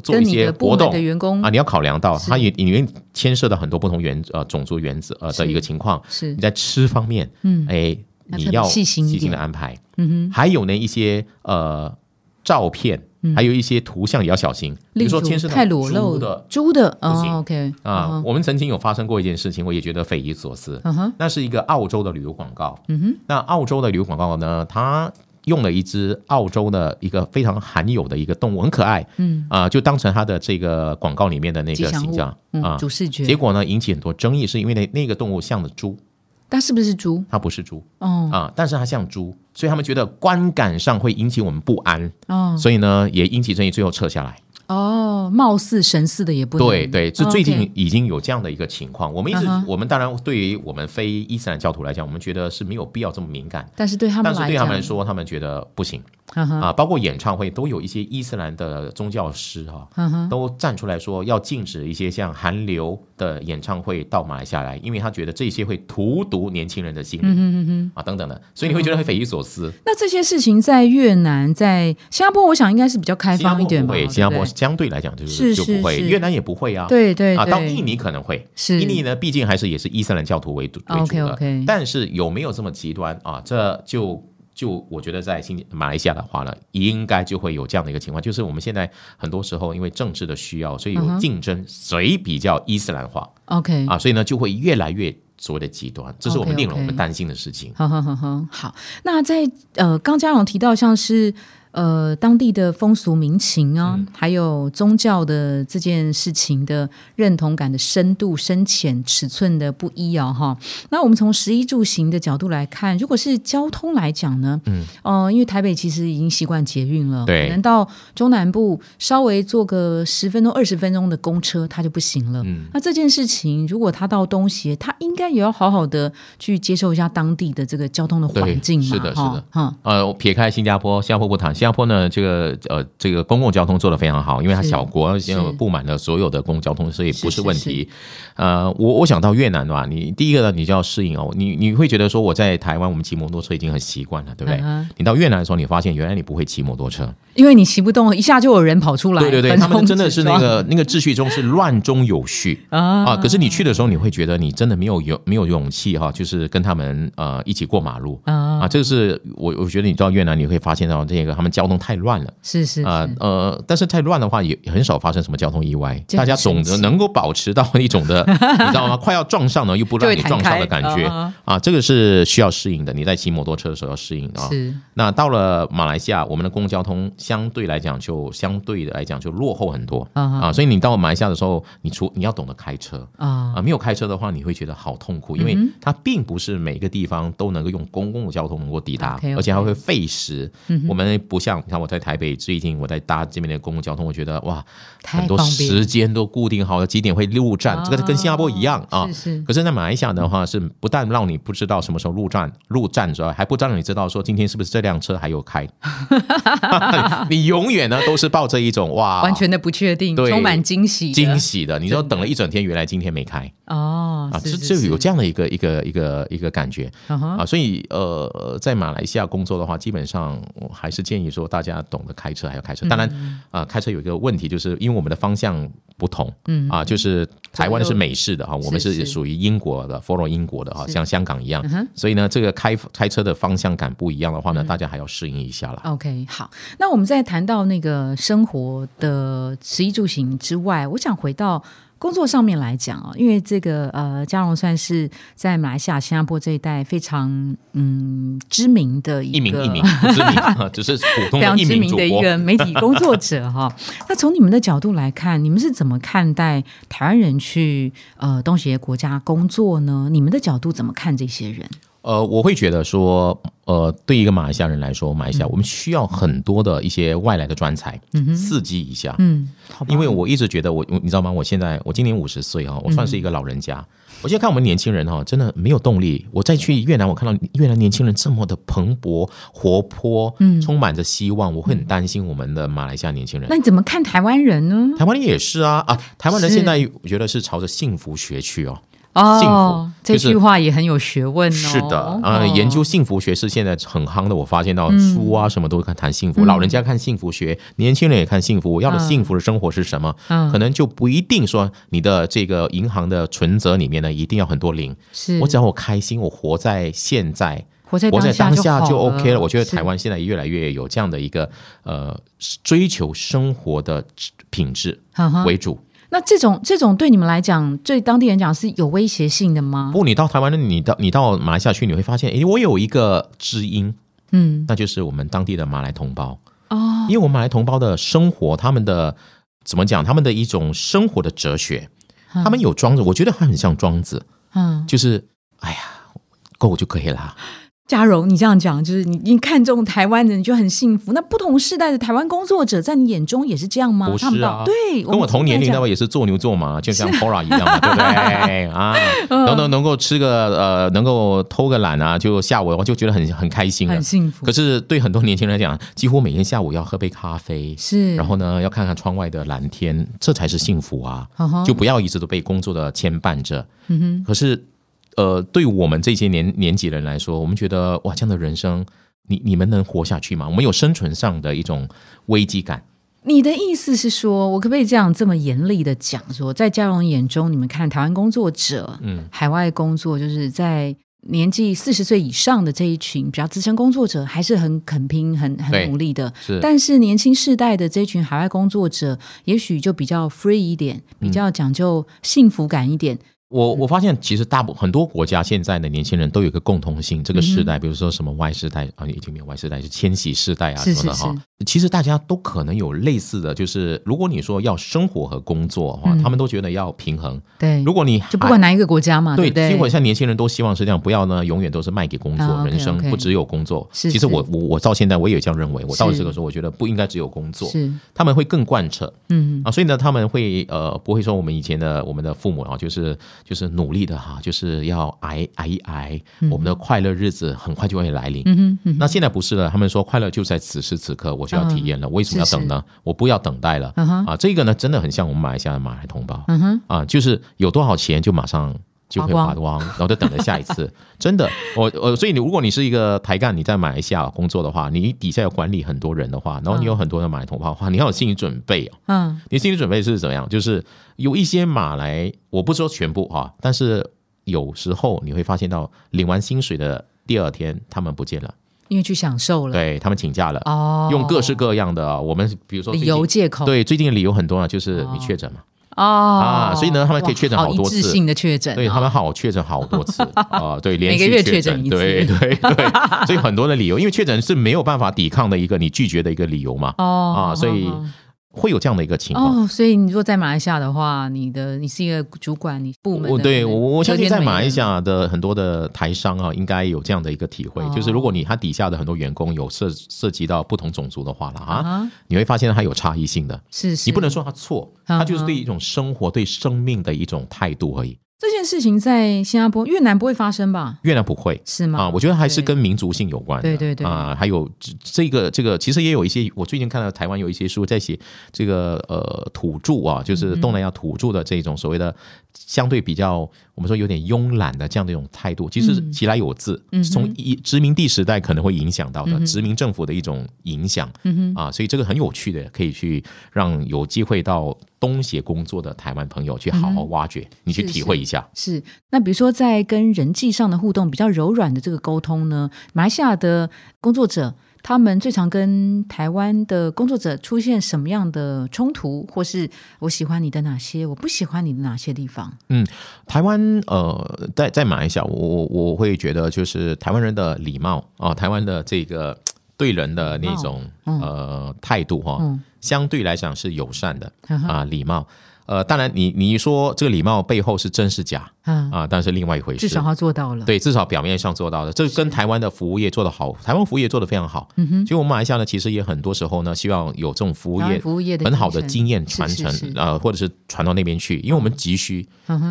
做一些活动的员工啊，你要考量到它也里面牵涉到很多不同原呃种族原则呃的一个情况。是你在吃方面，嗯，哎，你要细心的安排。嗯哼，还有呢一些呃照片。还有一些图像也要小心，比如说牵涉到猪的猪的，OK 啊，我们曾经有发生过一件事情，我也觉得匪夷所思。嗯哼，那是一个澳洲的旅游广告。嗯哼，那澳洲的旅游广告呢，它用了一只澳洲的一个非常罕有的一个动物，很可爱。嗯啊，就当成它的这个广告里面的那个形象啊，主视觉。结果呢，引起很多争议，是因为那那个动物像的猪。它是不是猪？它不是猪哦啊，但是它像猪，所以他们觉得观感上会引起我们不安哦，所以呢也引起争议，最后撤下来。哦，貌似神似的也不对，对，这最近已经有这样的一个情况。我们一直，我们当然对于我们非伊斯兰教徒来讲，我们觉得是没有必要这么敏感。但是对他们，但是对他们来说，他们觉得不行。啊，包括演唱会都有一些伊斯兰的宗教师哈，都站出来说要禁止一些像韩流的演唱会到马来西亚来，因为他觉得这些会荼毒年轻人的心灵啊等等的，所以你会觉得很匪夷所思。那这些事情在越南、在新加坡，我想应该是比较开放一点吧？新加坡相对来讲就是就不会，越南也不会啊。对对啊，到印尼可能会，印尼呢毕竟还是也是伊斯兰教徒为主为主的，但是有没有这么极端啊？这就。就我觉得在新马来西亚的话呢，应该就会有这样的一个情况，就是我们现在很多时候因为政治的需要，所以有竞争，谁比较伊斯兰化？OK 啊，所以呢就会越来越所谓的极端，这是我们令人我们担心的事情。好好好好好，那在呃，刚嘉荣提到像是。呃，当地的风俗民情啊，还有宗教的这件事情的认同感的深度、深浅、尺寸的不一啊，哈。那我们从食衣住行的角度来看，如果是交通来讲呢，嗯，哦，因为台北其实已经习惯捷运了，对，可能到中南部稍微坐个十分钟、二十分钟的公车，它就不行了。嗯，那这件事情，如果他到东协，他应该也要好好的去接受一下当地的这个交通的环境嘛，是的，是的，哈。呃，撇开新加坡，新加坡不谈。新加坡呢，这个呃，这个公共交通做得非常好，因为它小国，现在布满了所有的公共交通，所以不是问题。呃，我我想到越南的话，你第一个呢，你就要适应哦。你你会觉得说我在台湾，我们骑摩托车已经很习惯了，对不对？你到越南的时候，你发现原来你不会骑摩托车，因为你骑不动，一下就有人跑出来。对对对，他们真的是那个那个秩序中是乱中有序 啊啊！可是你去的时候，你会觉得你真的没有勇没有勇气哈，就是跟他们呃一起过马路啊啊！这个是我我觉得你到越南你会发现到这个他们交通太乱了，是是啊呃，但是太乱的话也很少发生什么交通意外，大家总的能够保持到一种的，你知道吗？快要撞上了又不让你撞上的感觉。啊，这个是需要适应的。你在骑摩托车的时候要适应啊。是。那到了马来西亚，我们的公共交通相对来讲就相对的来讲就落后很多。啊，所以你到马来西亚的时候，你除你要懂得开车。啊。啊，没有开车的话，你会觉得好痛苦，因为它并不是每个地方都能够用公共交通能够抵达，而且还会费时。我们不像你看我在台北最近我在搭这边的公共交通，我觉得哇，很多时间都固定好了，几点会入站，这个跟新加坡一样啊。是是。可是，在马来西亚的话，是不但让你不知道什么时候入站入站之外，还不让你知道说今天是不是这辆车还有开。你永远呢都是抱着一种哇，完全的不确定，充满惊喜惊喜的。你说等了一整天，原来今天没开哦啊，就就有这样的一个一个一个一个感觉啊。所以呃，在马来西亚工作的话，基本上我还是建议说大家懂得开车还要开车。当然啊，开车有一个问题，就是因为我们的方向不同，嗯啊，就是台湾是美式的哈，我们是属于英国的，follow 英国的哈，像香港一样。所以呢，这个开开车的方向感不一样的话呢，大家还要适应一下了。OK，好，那我们在谈到那个生活的食衣住行之外，我想回到工作上面来讲啊，因为这个呃，嘉荣算是在马来西亚、新加坡这一带非常嗯知名的一个一名知名，只是普通非常知名的一个媒体工作者哈。那从你们的角度来看，你们是怎么看待台湾人去呃东协国家工作呢？你们的角度怎么看这些人？呃，我会觉得说，呃，对一个马来西亚人来说，马来西亚我们需要很多的一些外来的专才，刺激一下。嗯，因为我一直觉得，我你知道吗？我现在我今年五十岁哈，我算是一个老人家。我现在看我们年轻人哈，真的没有动力。我再去越南，我看到越南年轻人这么的蓬勃、活泼，嗯，充满着希望，我会很担心我们的马来西亚年轻人。那你怎么看台湾人呢？台湾人也是啊啊！台湾人现在我觉得是朝着幸福学去哦。哦，这句话也很有学问哦。是的，啊，研究幸福学是现在很夯的。我发现到书啊，什么都看谈幸福，老人家看幸福学，年轻人也看幸福。我要的幸福的生活是什么？可能就不一定说你的这个银行的存折里面呢，一定要很多零。是我只要我开心，我活在现在，活在活在当下就 OK 了。我觉得台湾现在越来越有这样的一个呃追求生活的品质为主。那这种这种对你们来讲，对当地人讲是有威胁性的吗？不，你到台湾，你到你到马来西亚去，你会发现，哎，我有一个知音，嗯，那就是我们当地的马来同胞哦。因为我们马来同胞的生活，他们的怎么讲？他们的一种生活的哲学，他们有庄子，我觉得他很像庄子，嗯，就是哎呀，够就可以了。嘉荣，你这样讲就是你你看中台湾人就很幸福。那不同世代的台湾工作者在你眼中也是这样吗？不是啊，对，跟我同年龄的话也是做牛做马，就像 Pora 一样嘛，对不对啊？能能能够吃个呃，能够偷个懒啊，就下午我就觉得很很开心，很幸福。可是对很多年轻人来讲，几乎每天下午要喝杯咖啡，是，然后呢要看看窗外的蓝天，这才是幸福啊！就不要一直都被工作的牵绊着。嗯哼，可是。呃，对于我们这些年年纪人来说，我们觉得哇，这样的人生，你你们能活下去吗？我们有生存上的一种危机感。你的意思是说，我可不可以这样这么严厉的讲说，在嘉荣眼中，你们看台湾工作者，嗯，海外工作，就是在年纪四十岁以上的这一群比较资深工作者，还是很肯拼、很很努力的。是，但是年轻世代的这群海外工作者，也许就比较 free 一点，比较讲究幸福感一点。我我发现其实大部很多国家现在的年轻人都有一个共同性，这个时代，比如说什么 Y 世代啊，已经没有 Y 世代，是千禧世代啊什么的哈。其实大家都可能有类似的，就是如果你说要生活和工作哈，他们都觉得要平衡。对，如果你就不管哪一个国家嘛，对，基本上年轻人都希望是这样，不要呢永远都是卖给工作，人生不只有工作。其实我我我到现在我也这样认为，我到这个时候我觉得不应该只有工作，是他们会更贯彻。嗯啊，所以呢他们会呃不会说我们以前的我们的父母啊，就是就是努力的哈，就是要挨挨一挨，我们的快乐日子很快就会来临。那现在不是了，他们说快乐就在此时此刻，我就要体验了。为什么要等呢？我不要等待了啊！这个呢，真的很像我们马来西亚的马来同胞啊，就是有多少钱就马上。就会花光，然后就等着下一次。真的，我我所以你如果你是一个台干，你在马来西亚工作的话，你底下要管理很多人的话，然后你有很多的马来同胞的话，你要有心理准备哦。嗯，你心理准备是怎么样？就是有一些马来，我不说全部哈，但是有时候你会发现到领完薪水的第二天，他们不见了，因为去享受了，对他们请假了。哦，用各式各样的我们比如说理由借口，对最近的理由很多啊，就是你确诊嘛。哦。啊，所以呢，他们可以确诊好多次，性的确诊，对他们好确诊好多次啊，对，每个月确诊一次，对对对，所以很多的理由，因为确诊是没有办法抵抗的一个你拒绝的一个理由嘛，哦啊，所以。会有这样的一个情况。哦，所以你如果在马来西亚的话，你的你是一个主管，你部门，对我我相信在马来西亚的很多的台商啊，应该有这样的一个体会，就是如果你他底下的很多员工有涉涉及到不同种族的话了啊，你会发现他有差异性的，是你不能说他错，他就是对一种生活、对生命的一种态度而已。这件事情在新加坡、越南不会发生吧？越南不会是吗？啊，我觉得还是跟民族性有关。对对对啊，还有这个这个，其实也有一些，我最近看到台湾有一些书在写这个呃土著啊，就是东南亚土著的这种所谓的相对比较。我们说有点慵懒的这样的一种态度，其实其来有自，从一殖民地时代可能会影响到的殖民政府的一种影响啊，所以这个很有趣的，可以去让有机会到东协工作的台湾朋友去好好挖掘，你去体会一下。是，那比如说在跟人际上的互动比较柔软的这个沟通呢，马来西亚的工作者。他们最常跟台湾的工作者出现什么样的冲突，或是我喜欢你的哪些，我不喜欢你的哪些地方？嗯，台湾呃，在在马来西亚，我我会觉得就是台湾人的礼貌啊，台湾的这个对人的那种呃态度哈，相对来讲是友善的啊，礼貌。呃，当然，你你说这个礼貌背后是真是假？嗯啊，但是另外一回事。至少他做到了。对，至少表面上做到了。这跟台湾的服务业做得好，台湾服务业做得非常好。嗯哼。就我们马来西亚呢，其实也很多时候呢，希望有这种服务业服务业的很好的经验传承啊，或者是传到那边去，因为我们急需。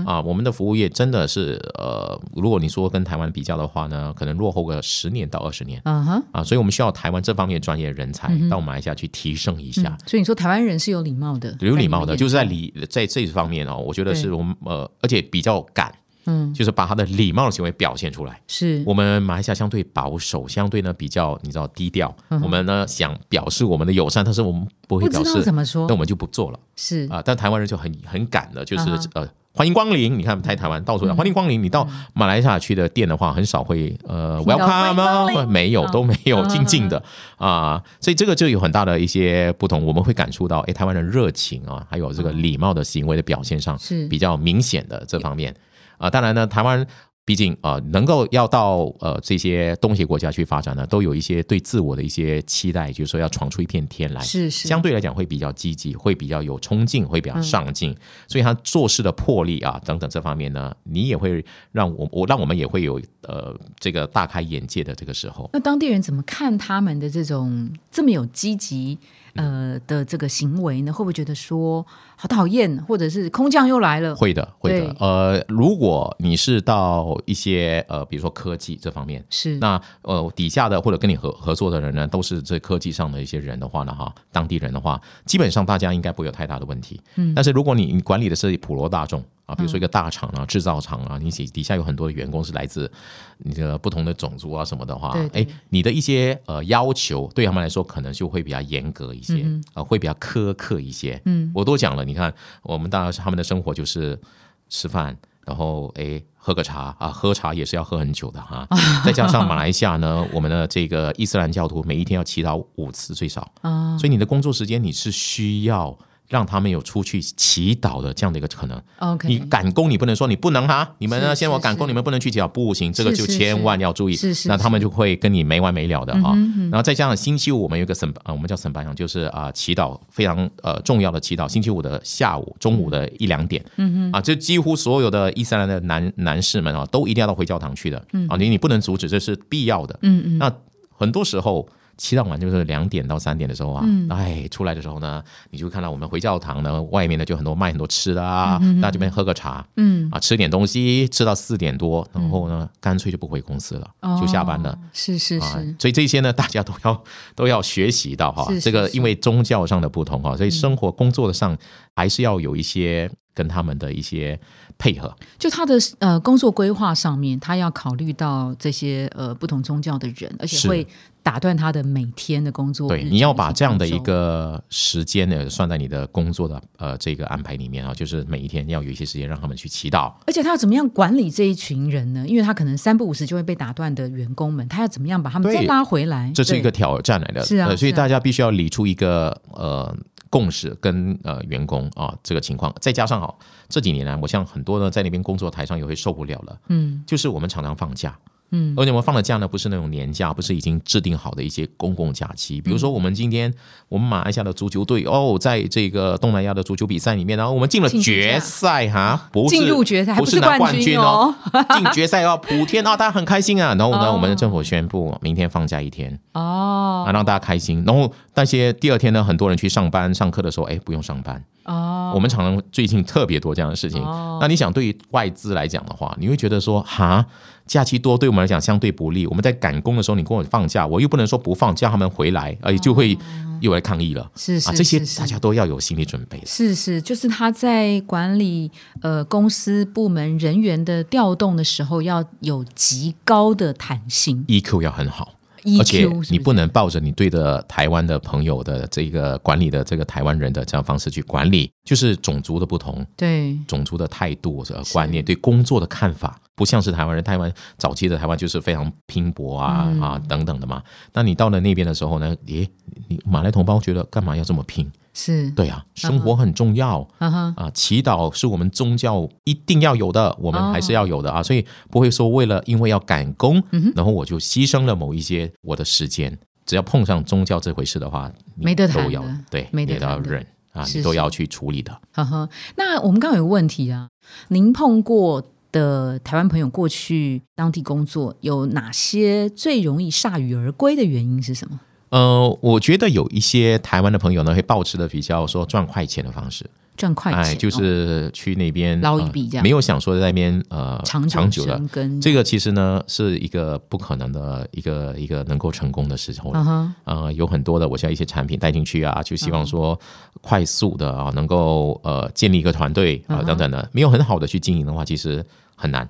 啊，我们的服务业真的是呃，如果你说跟台湾比较的话呢，可能落后个十年到二十年。嗯哼。啊，所以我们需要台湾这方面专业人才到马来西亚去提升一下。所以你说台湾人是有礼貌的，有礼貌的，就是在礼在这方面哦，我觉得是我们呃，而且比较敢。嗯，就是把他的礼貌的行为表现出来。是我们马来西亚相对保守，相对呢比较你知道低调。我们呢想表示我们的友善，但是我们不会表示怎么说，那我们就不做了。是啊，但台湾人就很很敢的，就是呃欢迎光临。你看在台湾到处欢迎光临，你到马来西亚去的店的话，很少会呃 welcome 没有都没有静静的啊，所以这个就有很大的一些不同。我们会感触到，哎，台湾人热情啊，还有这个礼貌的行为的表现上是比较明显的这方面。啊，当然呢，台湾毕竟啊，能够要到呃这些东协国家去发展呢，都有一些对自我的一些期待，就是说要闯出一片天来，是是，相对来讲会比较积极，会比较有冲劲，会比较上进，所以他做事的魄力啊等等这方面呢，你也会让我我让我们也会有呃这个大开眼界的这个时候。那当地人怎么看他们的这种这么有积极？呃的这个行为呢，会不会觉得说好讨厌，或者是空降又来了？会的，会的。呃，如果你是到一些呃，比如说科技这方面，是那呃底下的或者跟你合合作的人呢，都是这科技上的一些人的话呢，哈，当地人的话，基本上大家应该不会有太大的问题。嗯，但是如果你你管理的是普罗大众。啊，比如说一个大厂啊，制造厂啊，你底底下有很多的员工是来自你的不同的种族啊什么的话，哎，你的一些呃要求对他们来说可能就会比较严格一些，啊，会比较苛刻一些。嗯，我都讲了，你看我们大家是他们的生活就是吃饭，然后哎喝个茶啊，喝茶也是要喝很久的哈。再加上马来西亚呢，我们的这个伊斯兰教徒每一天要祈祷五次最少啊，所以你的工作时间你是需要。让他们有出去祈祷的这样的一个可能。OK，你赶工，你不能说你不能哈，你们呢？现在我赶工，你们不能去祈祷，不行，这个就千万要注意。是是，那他们就会跟你没完没了的哈。然后再加上星期五，我们有个神啊，我们叫神班长，就是啊，祈祷非常呃重要的祈祷。星期五的下午、中午的一两点，啊，这几乎所有的伊斯兰的男男士们啊，都一定要到回教堂去的。啊，你你不能阻止，这是必要的。嗯嗯，那很多时候。祈祷完就是两点到三点的时候啊，嗯。哎，出来的时候呢，你就会看到我们回教堂呢，外面呢就很多卖很多吃的啊，大家这边喝个茶，嗯，啊，吃点东西，吃到四点多，然后呢，干脆就不回公司了，就下班了。哦，是是。啊是，，所以这些呢，大家都要 都要学习到哈是。这个因为宗教上的不同哈，所以生活工作的上还是要有一些跟他们的一些配合。就他的呃工作规划上面，他要考虑到这些呃不同宗教的人，而且会打断他的每天的工作对，你要把这样的一个时间呢算在你的工作的呃这个安排里面啊，就是每一天要有一些时间让他们去祈祷。而且他要怎么样管理这一群人呢？因为他可能三不五时就会被打断的员工们，他要怎么样把他们再对拉回来？这是一个挑战来的，是啊呃所以大家必须要理出一个呃共识跟呃员工啊这个情况，再加上哦这几年来，我像很多呢在那边工作台上也会受不了了，嗯。就是我们常常放假。嗯而且我们放的假呢，不是那种年假，不是已经制定好的一些公共假期。比如说，我们今天我们马来西亚的足球队哦，在这个东南亚的足球比赛里面呢，我们进了决赛哈，不是进入决赛不是拿冠军哦哦，进决赛哦，普天啊，大家很开心啊。然后呢，哦我们的政府宣布明天放假一天哦啊，让大家开心。然后那些第二天呢，很多人去上班上课的时候，哎，不用上班。哦，我们常常最近特别多这样的事情。那你想，对于外资来讲的话，你会觉得说，哈，假期多对我们来讲相对不利。我们在赶工的时候，你跟我放假，我又不能说不放，叫他们回来，而就会又来抗议了。是是啊，这些大家都要有心理准备。是是，就是他在管理呃公司部门人员的调动的时候，要有极高的弹性 EQ 要很好。而且你不能抱着你对的台湾的朋友的这个管理的这个台湾人的这样方式去管理，就是种族的不同，对种族的态度、呃观念、对工作的看法，不像是台湾人。台湾早期的台湾就是非常拼搏啊、嗯啊等等的嘛。那你到了那边的时候呢？诶，你马来同胞觉得干嘛要这么拼？是，对啊，生活很重要。啊，祈祷是我们宗教一定要有的，我们还是要有的啊，所以不会说为了因为要赶工，然后我就牺牲了某一些我的时间。只要碰上宗教这回事的话，你没得谈都要对，没得要忍啊，是是你都要去处理的。呵呵。那我们刚刚有个问题啊，您碰过的台湾朋友过去当地工作，有哪些最容易铩羽而归的原因是什么？呃，我觉得有一些台湾的朋友呢，会保持的比较说赚快钱的方式，赚快钱，哎，就哦是去那边捞一呃笔这样。没有想说在那边呃长久长久的。这个其实呢是一个不可能的一个一个能够成功的时候。了。嗯哼，呃，有很多的我需要一些产品带进去啊，就希嗯望说快速的啊，能够呃建立一个团队啊等等的，没有很好的去经营的话，其实很难。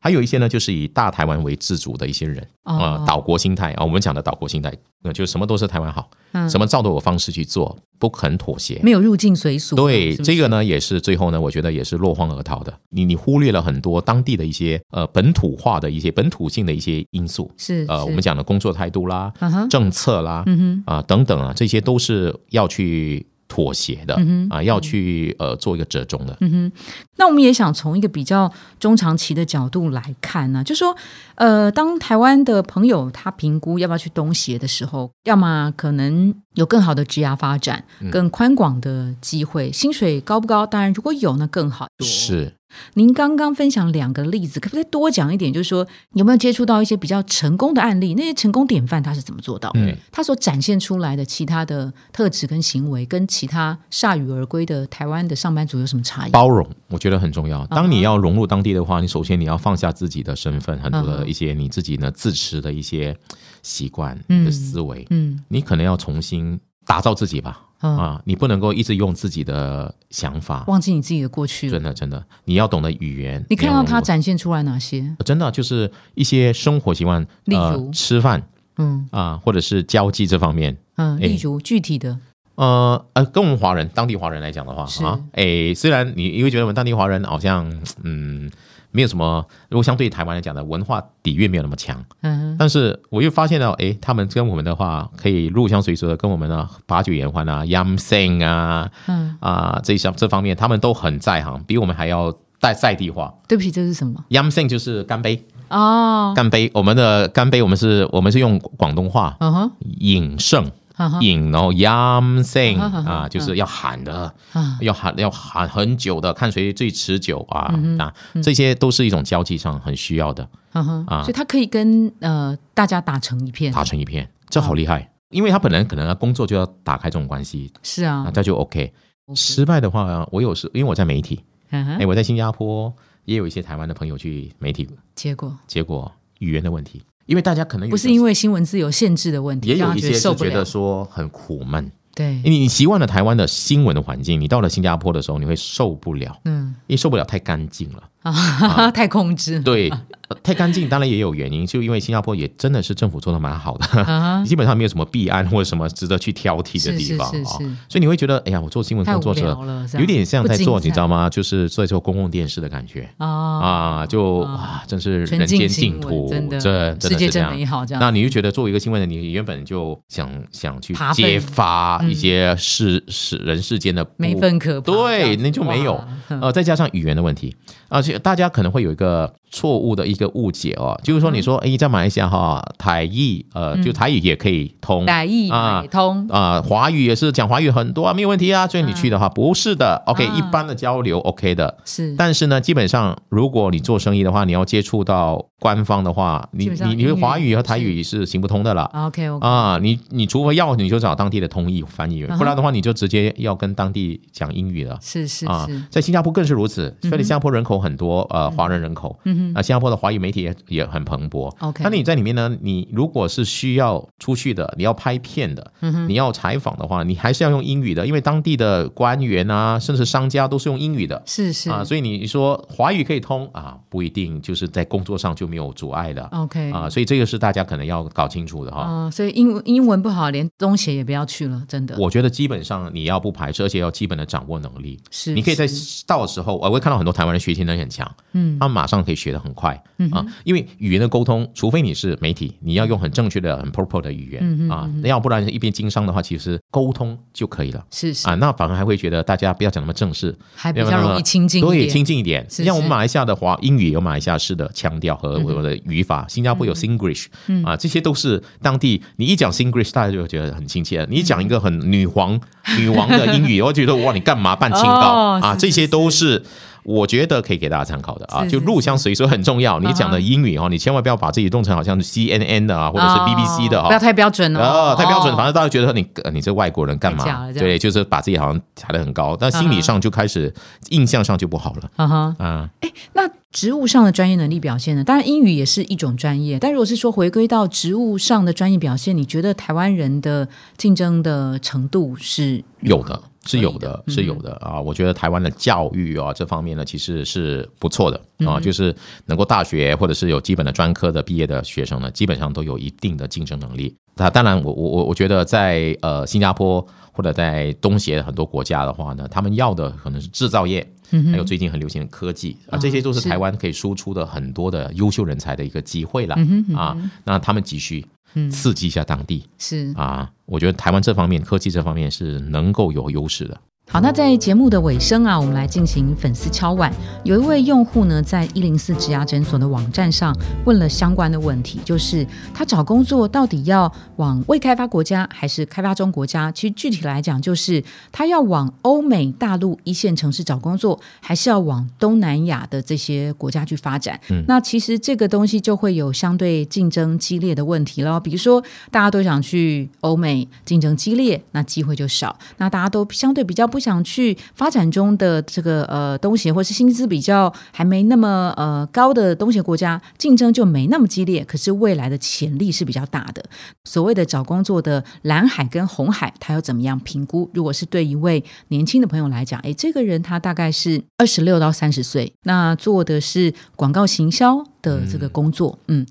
还有一些呢，就是以大台湾为自主的一些人啊、哦岛国心态啊，我们讲的岛国心态，呃，就什么都是台湾好，嗯。什么照着我方式去做，不肯妥协。没有入境随俗，对是不是？这个呢，也是最后呢，我觉得也是落荒而逃的。你你忽略了很多当地的一些呃本土化的一些本土性的一些因素，呃，是。呃我们讲的工作态度啦、政策啦，嗯啊、等等啊，这些都是要去妥协的，嗯啊，要去呃做一个折中的。嗯哼那我们也想从一个比较中长期的角度来看呢、就说，呃，当台湾的朋友他评估要不要去东协的时候，要么可能有更好的职涯发展、嗯更宽广的机会，薪水高不高？当然，如果有那更好。是，您刚刚分享两个例子，可不可以多讲一点？就是说，有没有接触到一些比较成功的案例？那些成功典范他是怎么做到的？嗯他所展现出来的其他的特质跟行为，跟其他铩羽而归的台湾的上班族有什么差异？包容，我觉得很重要。当你要融入当地的话，你首先你要放下自己的身份，很多的一些你自己呢自持的一些习惯、嗯你的思维，嗯你可能要重新打造自己吧。嗯，啊，你不能够一直用自己的想法，忘记你自己的过去。了。真的真的，你要懂得语言。你看到他展现出来哪些？真的就是一些生活习惯，例呃如，吃饭嗯。啊，或者是交际这方面，嗯，哎例如具体的，呃呃，跟我们华人当地华人来讲的话是。啊，诶，虽然你你会觉得我们当地华人好像嗯没有什么，如果相对台湾来讲的文化底蕴没有那么强，嗯但是我又发现到，诶，他们跟我们的话可以入乡随俗的跟我们呢把酒言欢啊、yam sing 啊嗯，啊这项这方面，他们都很在行，比我们还要在在地化。对不起，这是什么？yam sing 就是干杯，哦，干杯，我们的干杯，我们是我们是用广东话嗯哼，饮胜。嗯哼，饮，然后 yam sing 啊就是要喊的，啊，要喊要喊很久的，看谁最持久啊嗯啊，这些都是一种交际上很需要的，啊。所以他可以跟呃大家打成一片。打成一片，这好厉害。因为他本来可能他工作就要打开这种关系，是啊。那，这就 OK。失败的话，我有时因为我在媒体，哎、我在新加坡也有一些台湾的朋友去媒体，结果？结果语言的问题，因为大家可能不是因为新闻自由限制的问题，也有一些是觉得。说很苦闷，对，因为你习惯了台湾的新闻的环境，你到了新加坡的时候，你会受不了，嗯因为受不了太干净了。啊，太控制。对，呃太干净当然也有原因，就因为新加坡也真的是政府做的蛮好的，基本上没有什么弊案或者什么值得去挑剔的地方啊、是是，所以你会觉得，哎呀，我做新闻工作者有点像在做，你知道吗？就是在做公共电视的感觉。啊，啊，就啊，真是人间净土，真的这真世界的是这样。真美好，这样。那你就觉得作为一个新闻人，你原本就想想去揭发一些世世人世间的不没分可怕。对，那就没有。呃，再加上语言的问题，而且大家可能会有一个错误的一个误解哦，就是说你说，哎，在马来西亚哈，台语呃，就台语也可以通。台语啊买通，啊、华语也是讲华语很多啊，没有问题啊。所以你去的话，不是的，OK，、啊一般的交流 OK 的。是但是呢，基本上如果你做生意的话，你要接触到官方的话，你你你的英语华语和台语是行不通的了。OK OK，啊，你你除非要你就找当地的通译翻译员，不然的话你就直接要跟当地讲英语了。是是啊是，，在新加坡更是如此。虽然新加坡人口很多，呃，华人人口，嗯啊，新加坡的华语媒体也也很蓬勃。OK 那你在里面呢？你如果是需要出去的，你要拍片的，嗯你要采访的话，你还是要用英语的，因为当地的官员啊，甚至商家都是用英语的。是是啊，所以你说华语可以通啊，不一定就是在工作上就没有阻碍的 OK 啊，所以这个是大家可能要搞清楚的哈。啊，所以英文英文不好，连中学也不要去了，真的我觉得基本上你要不排斥，而且要基本的掌握能力。是你可以在到的时候，我会看到很多台湾人学习能力很强，嗯他们马上可以学得很快、啊。因为语言的沟通，除非你是媒体，你要用很正确的、很 proper 的语言、啊，要不然一边经商的话，其实沟通就可以了。是是啊，那反而还会觉得大家不要讲那么正式，还比较容易亲近一对，点，亲近一点。像我们马来西亚的华英语有马来西亚式的腔调和嗯我的语法，新加坡有 Singlish，、啊，这些都是当地你一讲 Singlish，大家就会觉得很亲切。你一讲一个很女皇、女王的英语，我觉得哇，你干嘛扮清高、啊？这些都是。我觉得可以给大家参考的啊，就入乡随俗很重要。你讲的英语哦，你千万不要把自己弄成好像 CNN 的啊，或者是 BBC 的啊，哦不要太标准哦，哦，太标准，反正正大家觉得你呃你这外国人干嘛？对，就是把自己好像抬得很高，但心理上就开始印象上就不好了哈哈。啊。那职务上的专业能力表现呢？当然，英语也是一种专业，但如果是说回归到职务上的专业表现，你觉得台湾人的竞争的程度是有的，是有的的，是有的啊！我觉得台湾的教育啊这方面呢，其实是不错的嗯啊，就是能够大学或者是有基本的专科的毕业的学生呢，基本上都有一定的竞争能力。那当然我，我我我觉得在呃新加坡或者在东协很多国家的话呢，他们要的可能是制造业，还有最近很流行的科技啊，这些都是台湾可以输出的很多的优秀人才的一个机会了嗯啊。那他们急需刺激一下当地。是。啊，我觉得台湾这方面科技这方面是能够有优势的。好，那在节目的尾声啊，我们来进行粉丝敲碗。有一位用户呢，在一零四职牙诊所的网站上问了相关的问题，就是他找工作到底要往未开发国家还是开发中国家？其实具体来讲，就是他要往欧美大陆一线城市找工作，还是要往东南亚的这些国家去发展？嗯那其实这个东西就会有相对竞争激烈的问题了。比如说，大家都想去欧美，竞争激烈，那机会就少；那大家都相对比较不想去发展中的这个呃东协，或是薪资比较还没那么呃高的东协国家，竞争就没那么激烈。可是未来的潜力是比较大的。所谓的找工作的蓝海跟红海，它要怎么样评估？如果是对一位年轻的朋友来讲，诶，这个人他大概是二十六到三十岁，那做的是广告行销的这个工作，嗯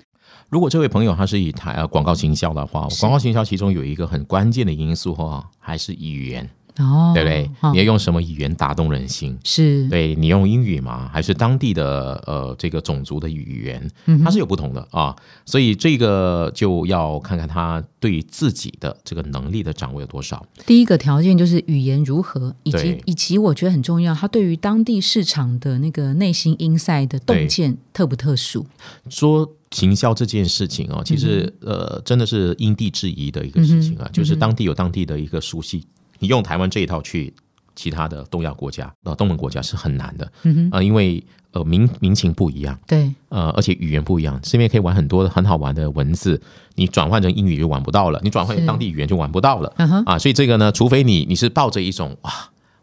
如果这位朋友他是以台呃广告行销的话，广告行销其中有一个很关键的因素哈，还是语言，哦，对不对？哦你要用什么语言打动人心？是，对你用英语吗？还是当地的呃这个种族的语言？嗯它是有不同的啊，所以这个就要看看他对于自己的这个能力的掌握有多少。第一个条件就是语言如何，以及以及我觉得很重要，他对于当地市场的那个内心 inside 的洞见特不特殊？说行销这件事情哦，其实、呃真的是因地制宜的一个事情啊，嗯就是当地有当地的一个熟悉，你用台湾这一套去其他的东亚国家、呃东盟国家是很难的，嗯哼，呃，因为呃民民情不一样，对，呃，而且语言不一样，这边可以玩很多很好玩的文字，你转换成英语就玩不到了，你转换成是。当地语言就玩不到了。嗯哼，啊。所以这个呢，除非你你是抱着一种哇，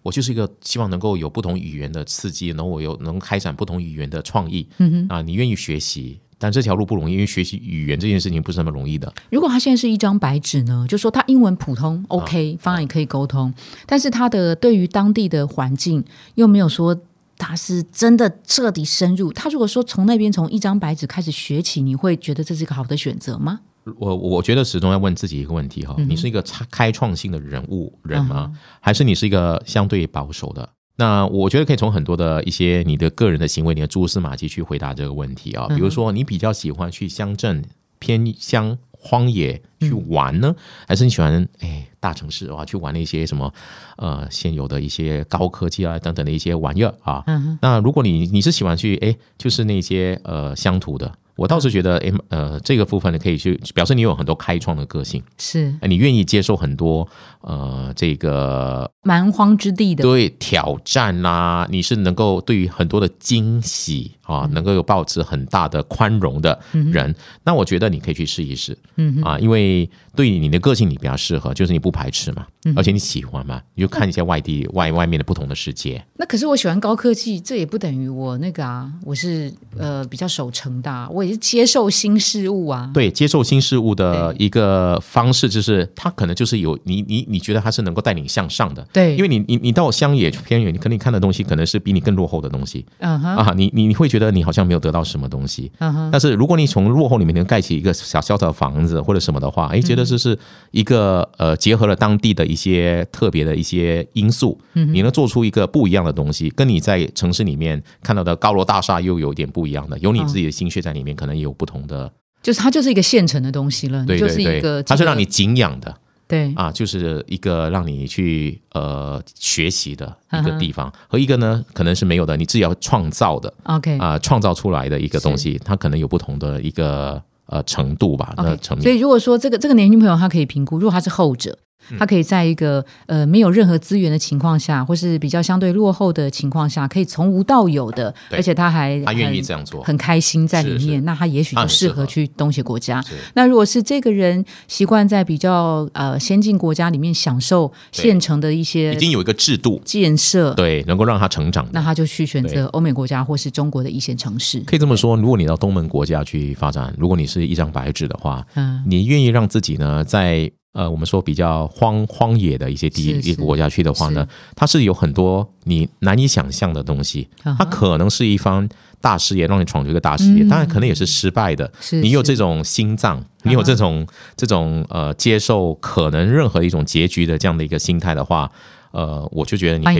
我就是一个希望能够有不同语言的刺激，然后我有能开展不同语言的创意，嗯哼。啊，你愿意学习，但这条路不容易，因为学习语言这件事情不是那么容易的。如果他现在是一张白纸呢，就说他英文普通，OK，方案也可以沟通，但是他的对于当地的环境又没有说他是真的彻底深入。他如果说从那边从一张白纸开始学起，你会觉得这是一个好的选择吗？我我觉得始终要问自己一个问题哈，嗯你是一个开开创性的人物人吗？还是你是一个相对保守的？那我觉得可以从很多的一些你的个人的行为、你的蛛丝马迹去回答这个问题啊。嗯比如说，你比较喜欢去乡镇、偏乡、荒野去玩呢，还是你喜欢哎大城市哇去玩那些什么呃现有的一些高科技啊等等的一些玩意儿啊？嗯哼，那如果你你是喜欢去哎，就是那些呃乡土的，我倒是觉得哎呃这个部分呢可以去表示你有很多开创的个性，是。哎你愿意接受很多呃这个蛮荒之地的，对挑战啦、你是能够对于很多的惊喜嗯。啊，能够有保持很大的宽容的人，那我觉得你可以去试一试，嗯啊，因为对于你的个性你比较适合，就是你不排斥嘛，嗯而且你喜欢嘛，你就看一些外地外外面的不同的世界。那可是我喜欢高科技，这也不等于我那个啊，我是呃比较守成的啊、我也是接受新事物啊。对，接受新事物的一个方式，就是它可能就是有你你你觉得它是能够带你向上的，对。因为你你你到乡野偏远，你可能看的东西可能是比你更落后的东西嗯哼，啊，你你你会觉得你好像没有得到什么东西，嗯哼，但是如果你从落后里面能盖起一个小小的房子或者什么的话，哎，觉得这是一个呃结合了当地的一些特别的一些因素，你能做出一个不一样的东西，跟你在城市里面看到的高楼大厦又有点不一样的，有你自己的心血在里面，可能也有不同的，就是它就是一个现成的东西了，对嗯就是对一个对，它是让你敬仰的对。啊，就是一个让你去呃学习的一个地方，和一个呢可能是没有的，你自己要创造的 OK 啊，创造出来的一个东西，它可能有不同的一个呃程度吧，那程度。所以如果说这个这个年轻朋友他可以评估，如果他是后者。嗯他可以在一个呃没有任何资源的情况下，或是比较相对落后的情况下，可以从无到有的，而且他还他愿意这样做，很开心在里面，是是那他也许就适合去东协国家。那如果是这个人习惯在比较呃先进国家里面享受现成的一些已经有一个制度，建设，对，能够让他成长。那他就去选择欧美国家或是中国的一线城市。可以这么说，如果你到东盟国家去发展，如果你是一张白纸的话，嗯，你愿意让自己呢，在呃我们说比较荒荒野的一些地一个国家去的话呢，它是有很多你难以想象的东西，它可能是一方大事业，让你闯出一个大事业，嗯。当然可能也是失败的。你有这种心脏，你有这种这种呃接受可能任何一种结局的这样的一个心态的话，呃，我就觉得你可以。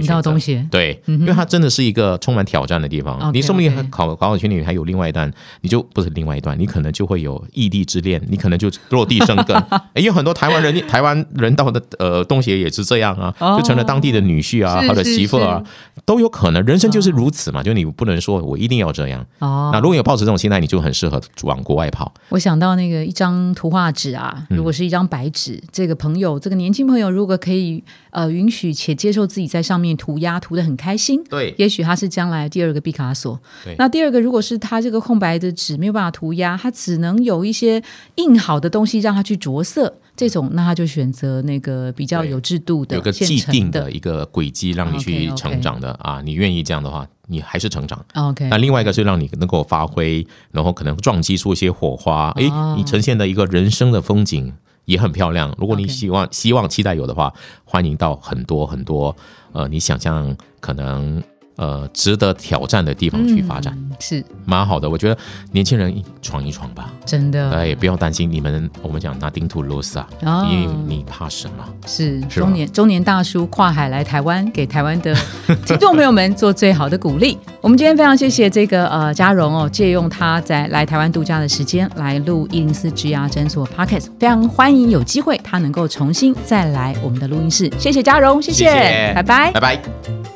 对，嗯因为它真的是一个充满挑战的地方。你说不定还考考考圈里还有另外一段，你就不是另外一段，你可能就会有异地之恋，你可能就落地生根。诶有很多台湾人，台湾人到的呃东协也是这样啊，哦就成了当地的女婿啊是或者媳妇啊，都有可能。人生就是如此嘛，就你不能说我一定要这样。哦那如果有抱持这种心态，你就很适合往国外跑。我想到那个一张图画纸啊，嗯如果是一张白纸，这个朋友，这个年轻朋友，如果可以呃允许且接受自己在上面涂鸦，涂的很开心，对也许他是将来第二个毕卡索对。那第二个，如果是他这个空白的纸没有办法涂鸦，他只能有一些印好的东西让他去着色，这种那他就选择那个比较有制度的、有个既定的的一个轨迹让你去成长的啊，你愿意这样的话，你还是成长。OK，那另外一个是让你能够发挥，然后可能撞击出一些火花，诶，哦你呈现的一个人生的风景也很漂亮。如果你希望希望期待有的话，欢迎到很多很多呃，你想象可能呃值得挑战的地方去发展，嗯是蛮好的。我觉得年轻人闯一闯吧，真的。哎，不要担心你们我们讲 to lose 啊，哦因为你怕什么？是是中年中年大叔跨海来台湾，给台湾的 听众朋友们做最好的鼓励。我们今天非常谢谢这个呃嘉荣哦，借用他在来台湾度假的时间来录一零四植牙诊所 Podcast，非常欢迎有机会他能够重新再来我们的录音室。谢谢嘉荣，谢谢谢拜拜拜。拜。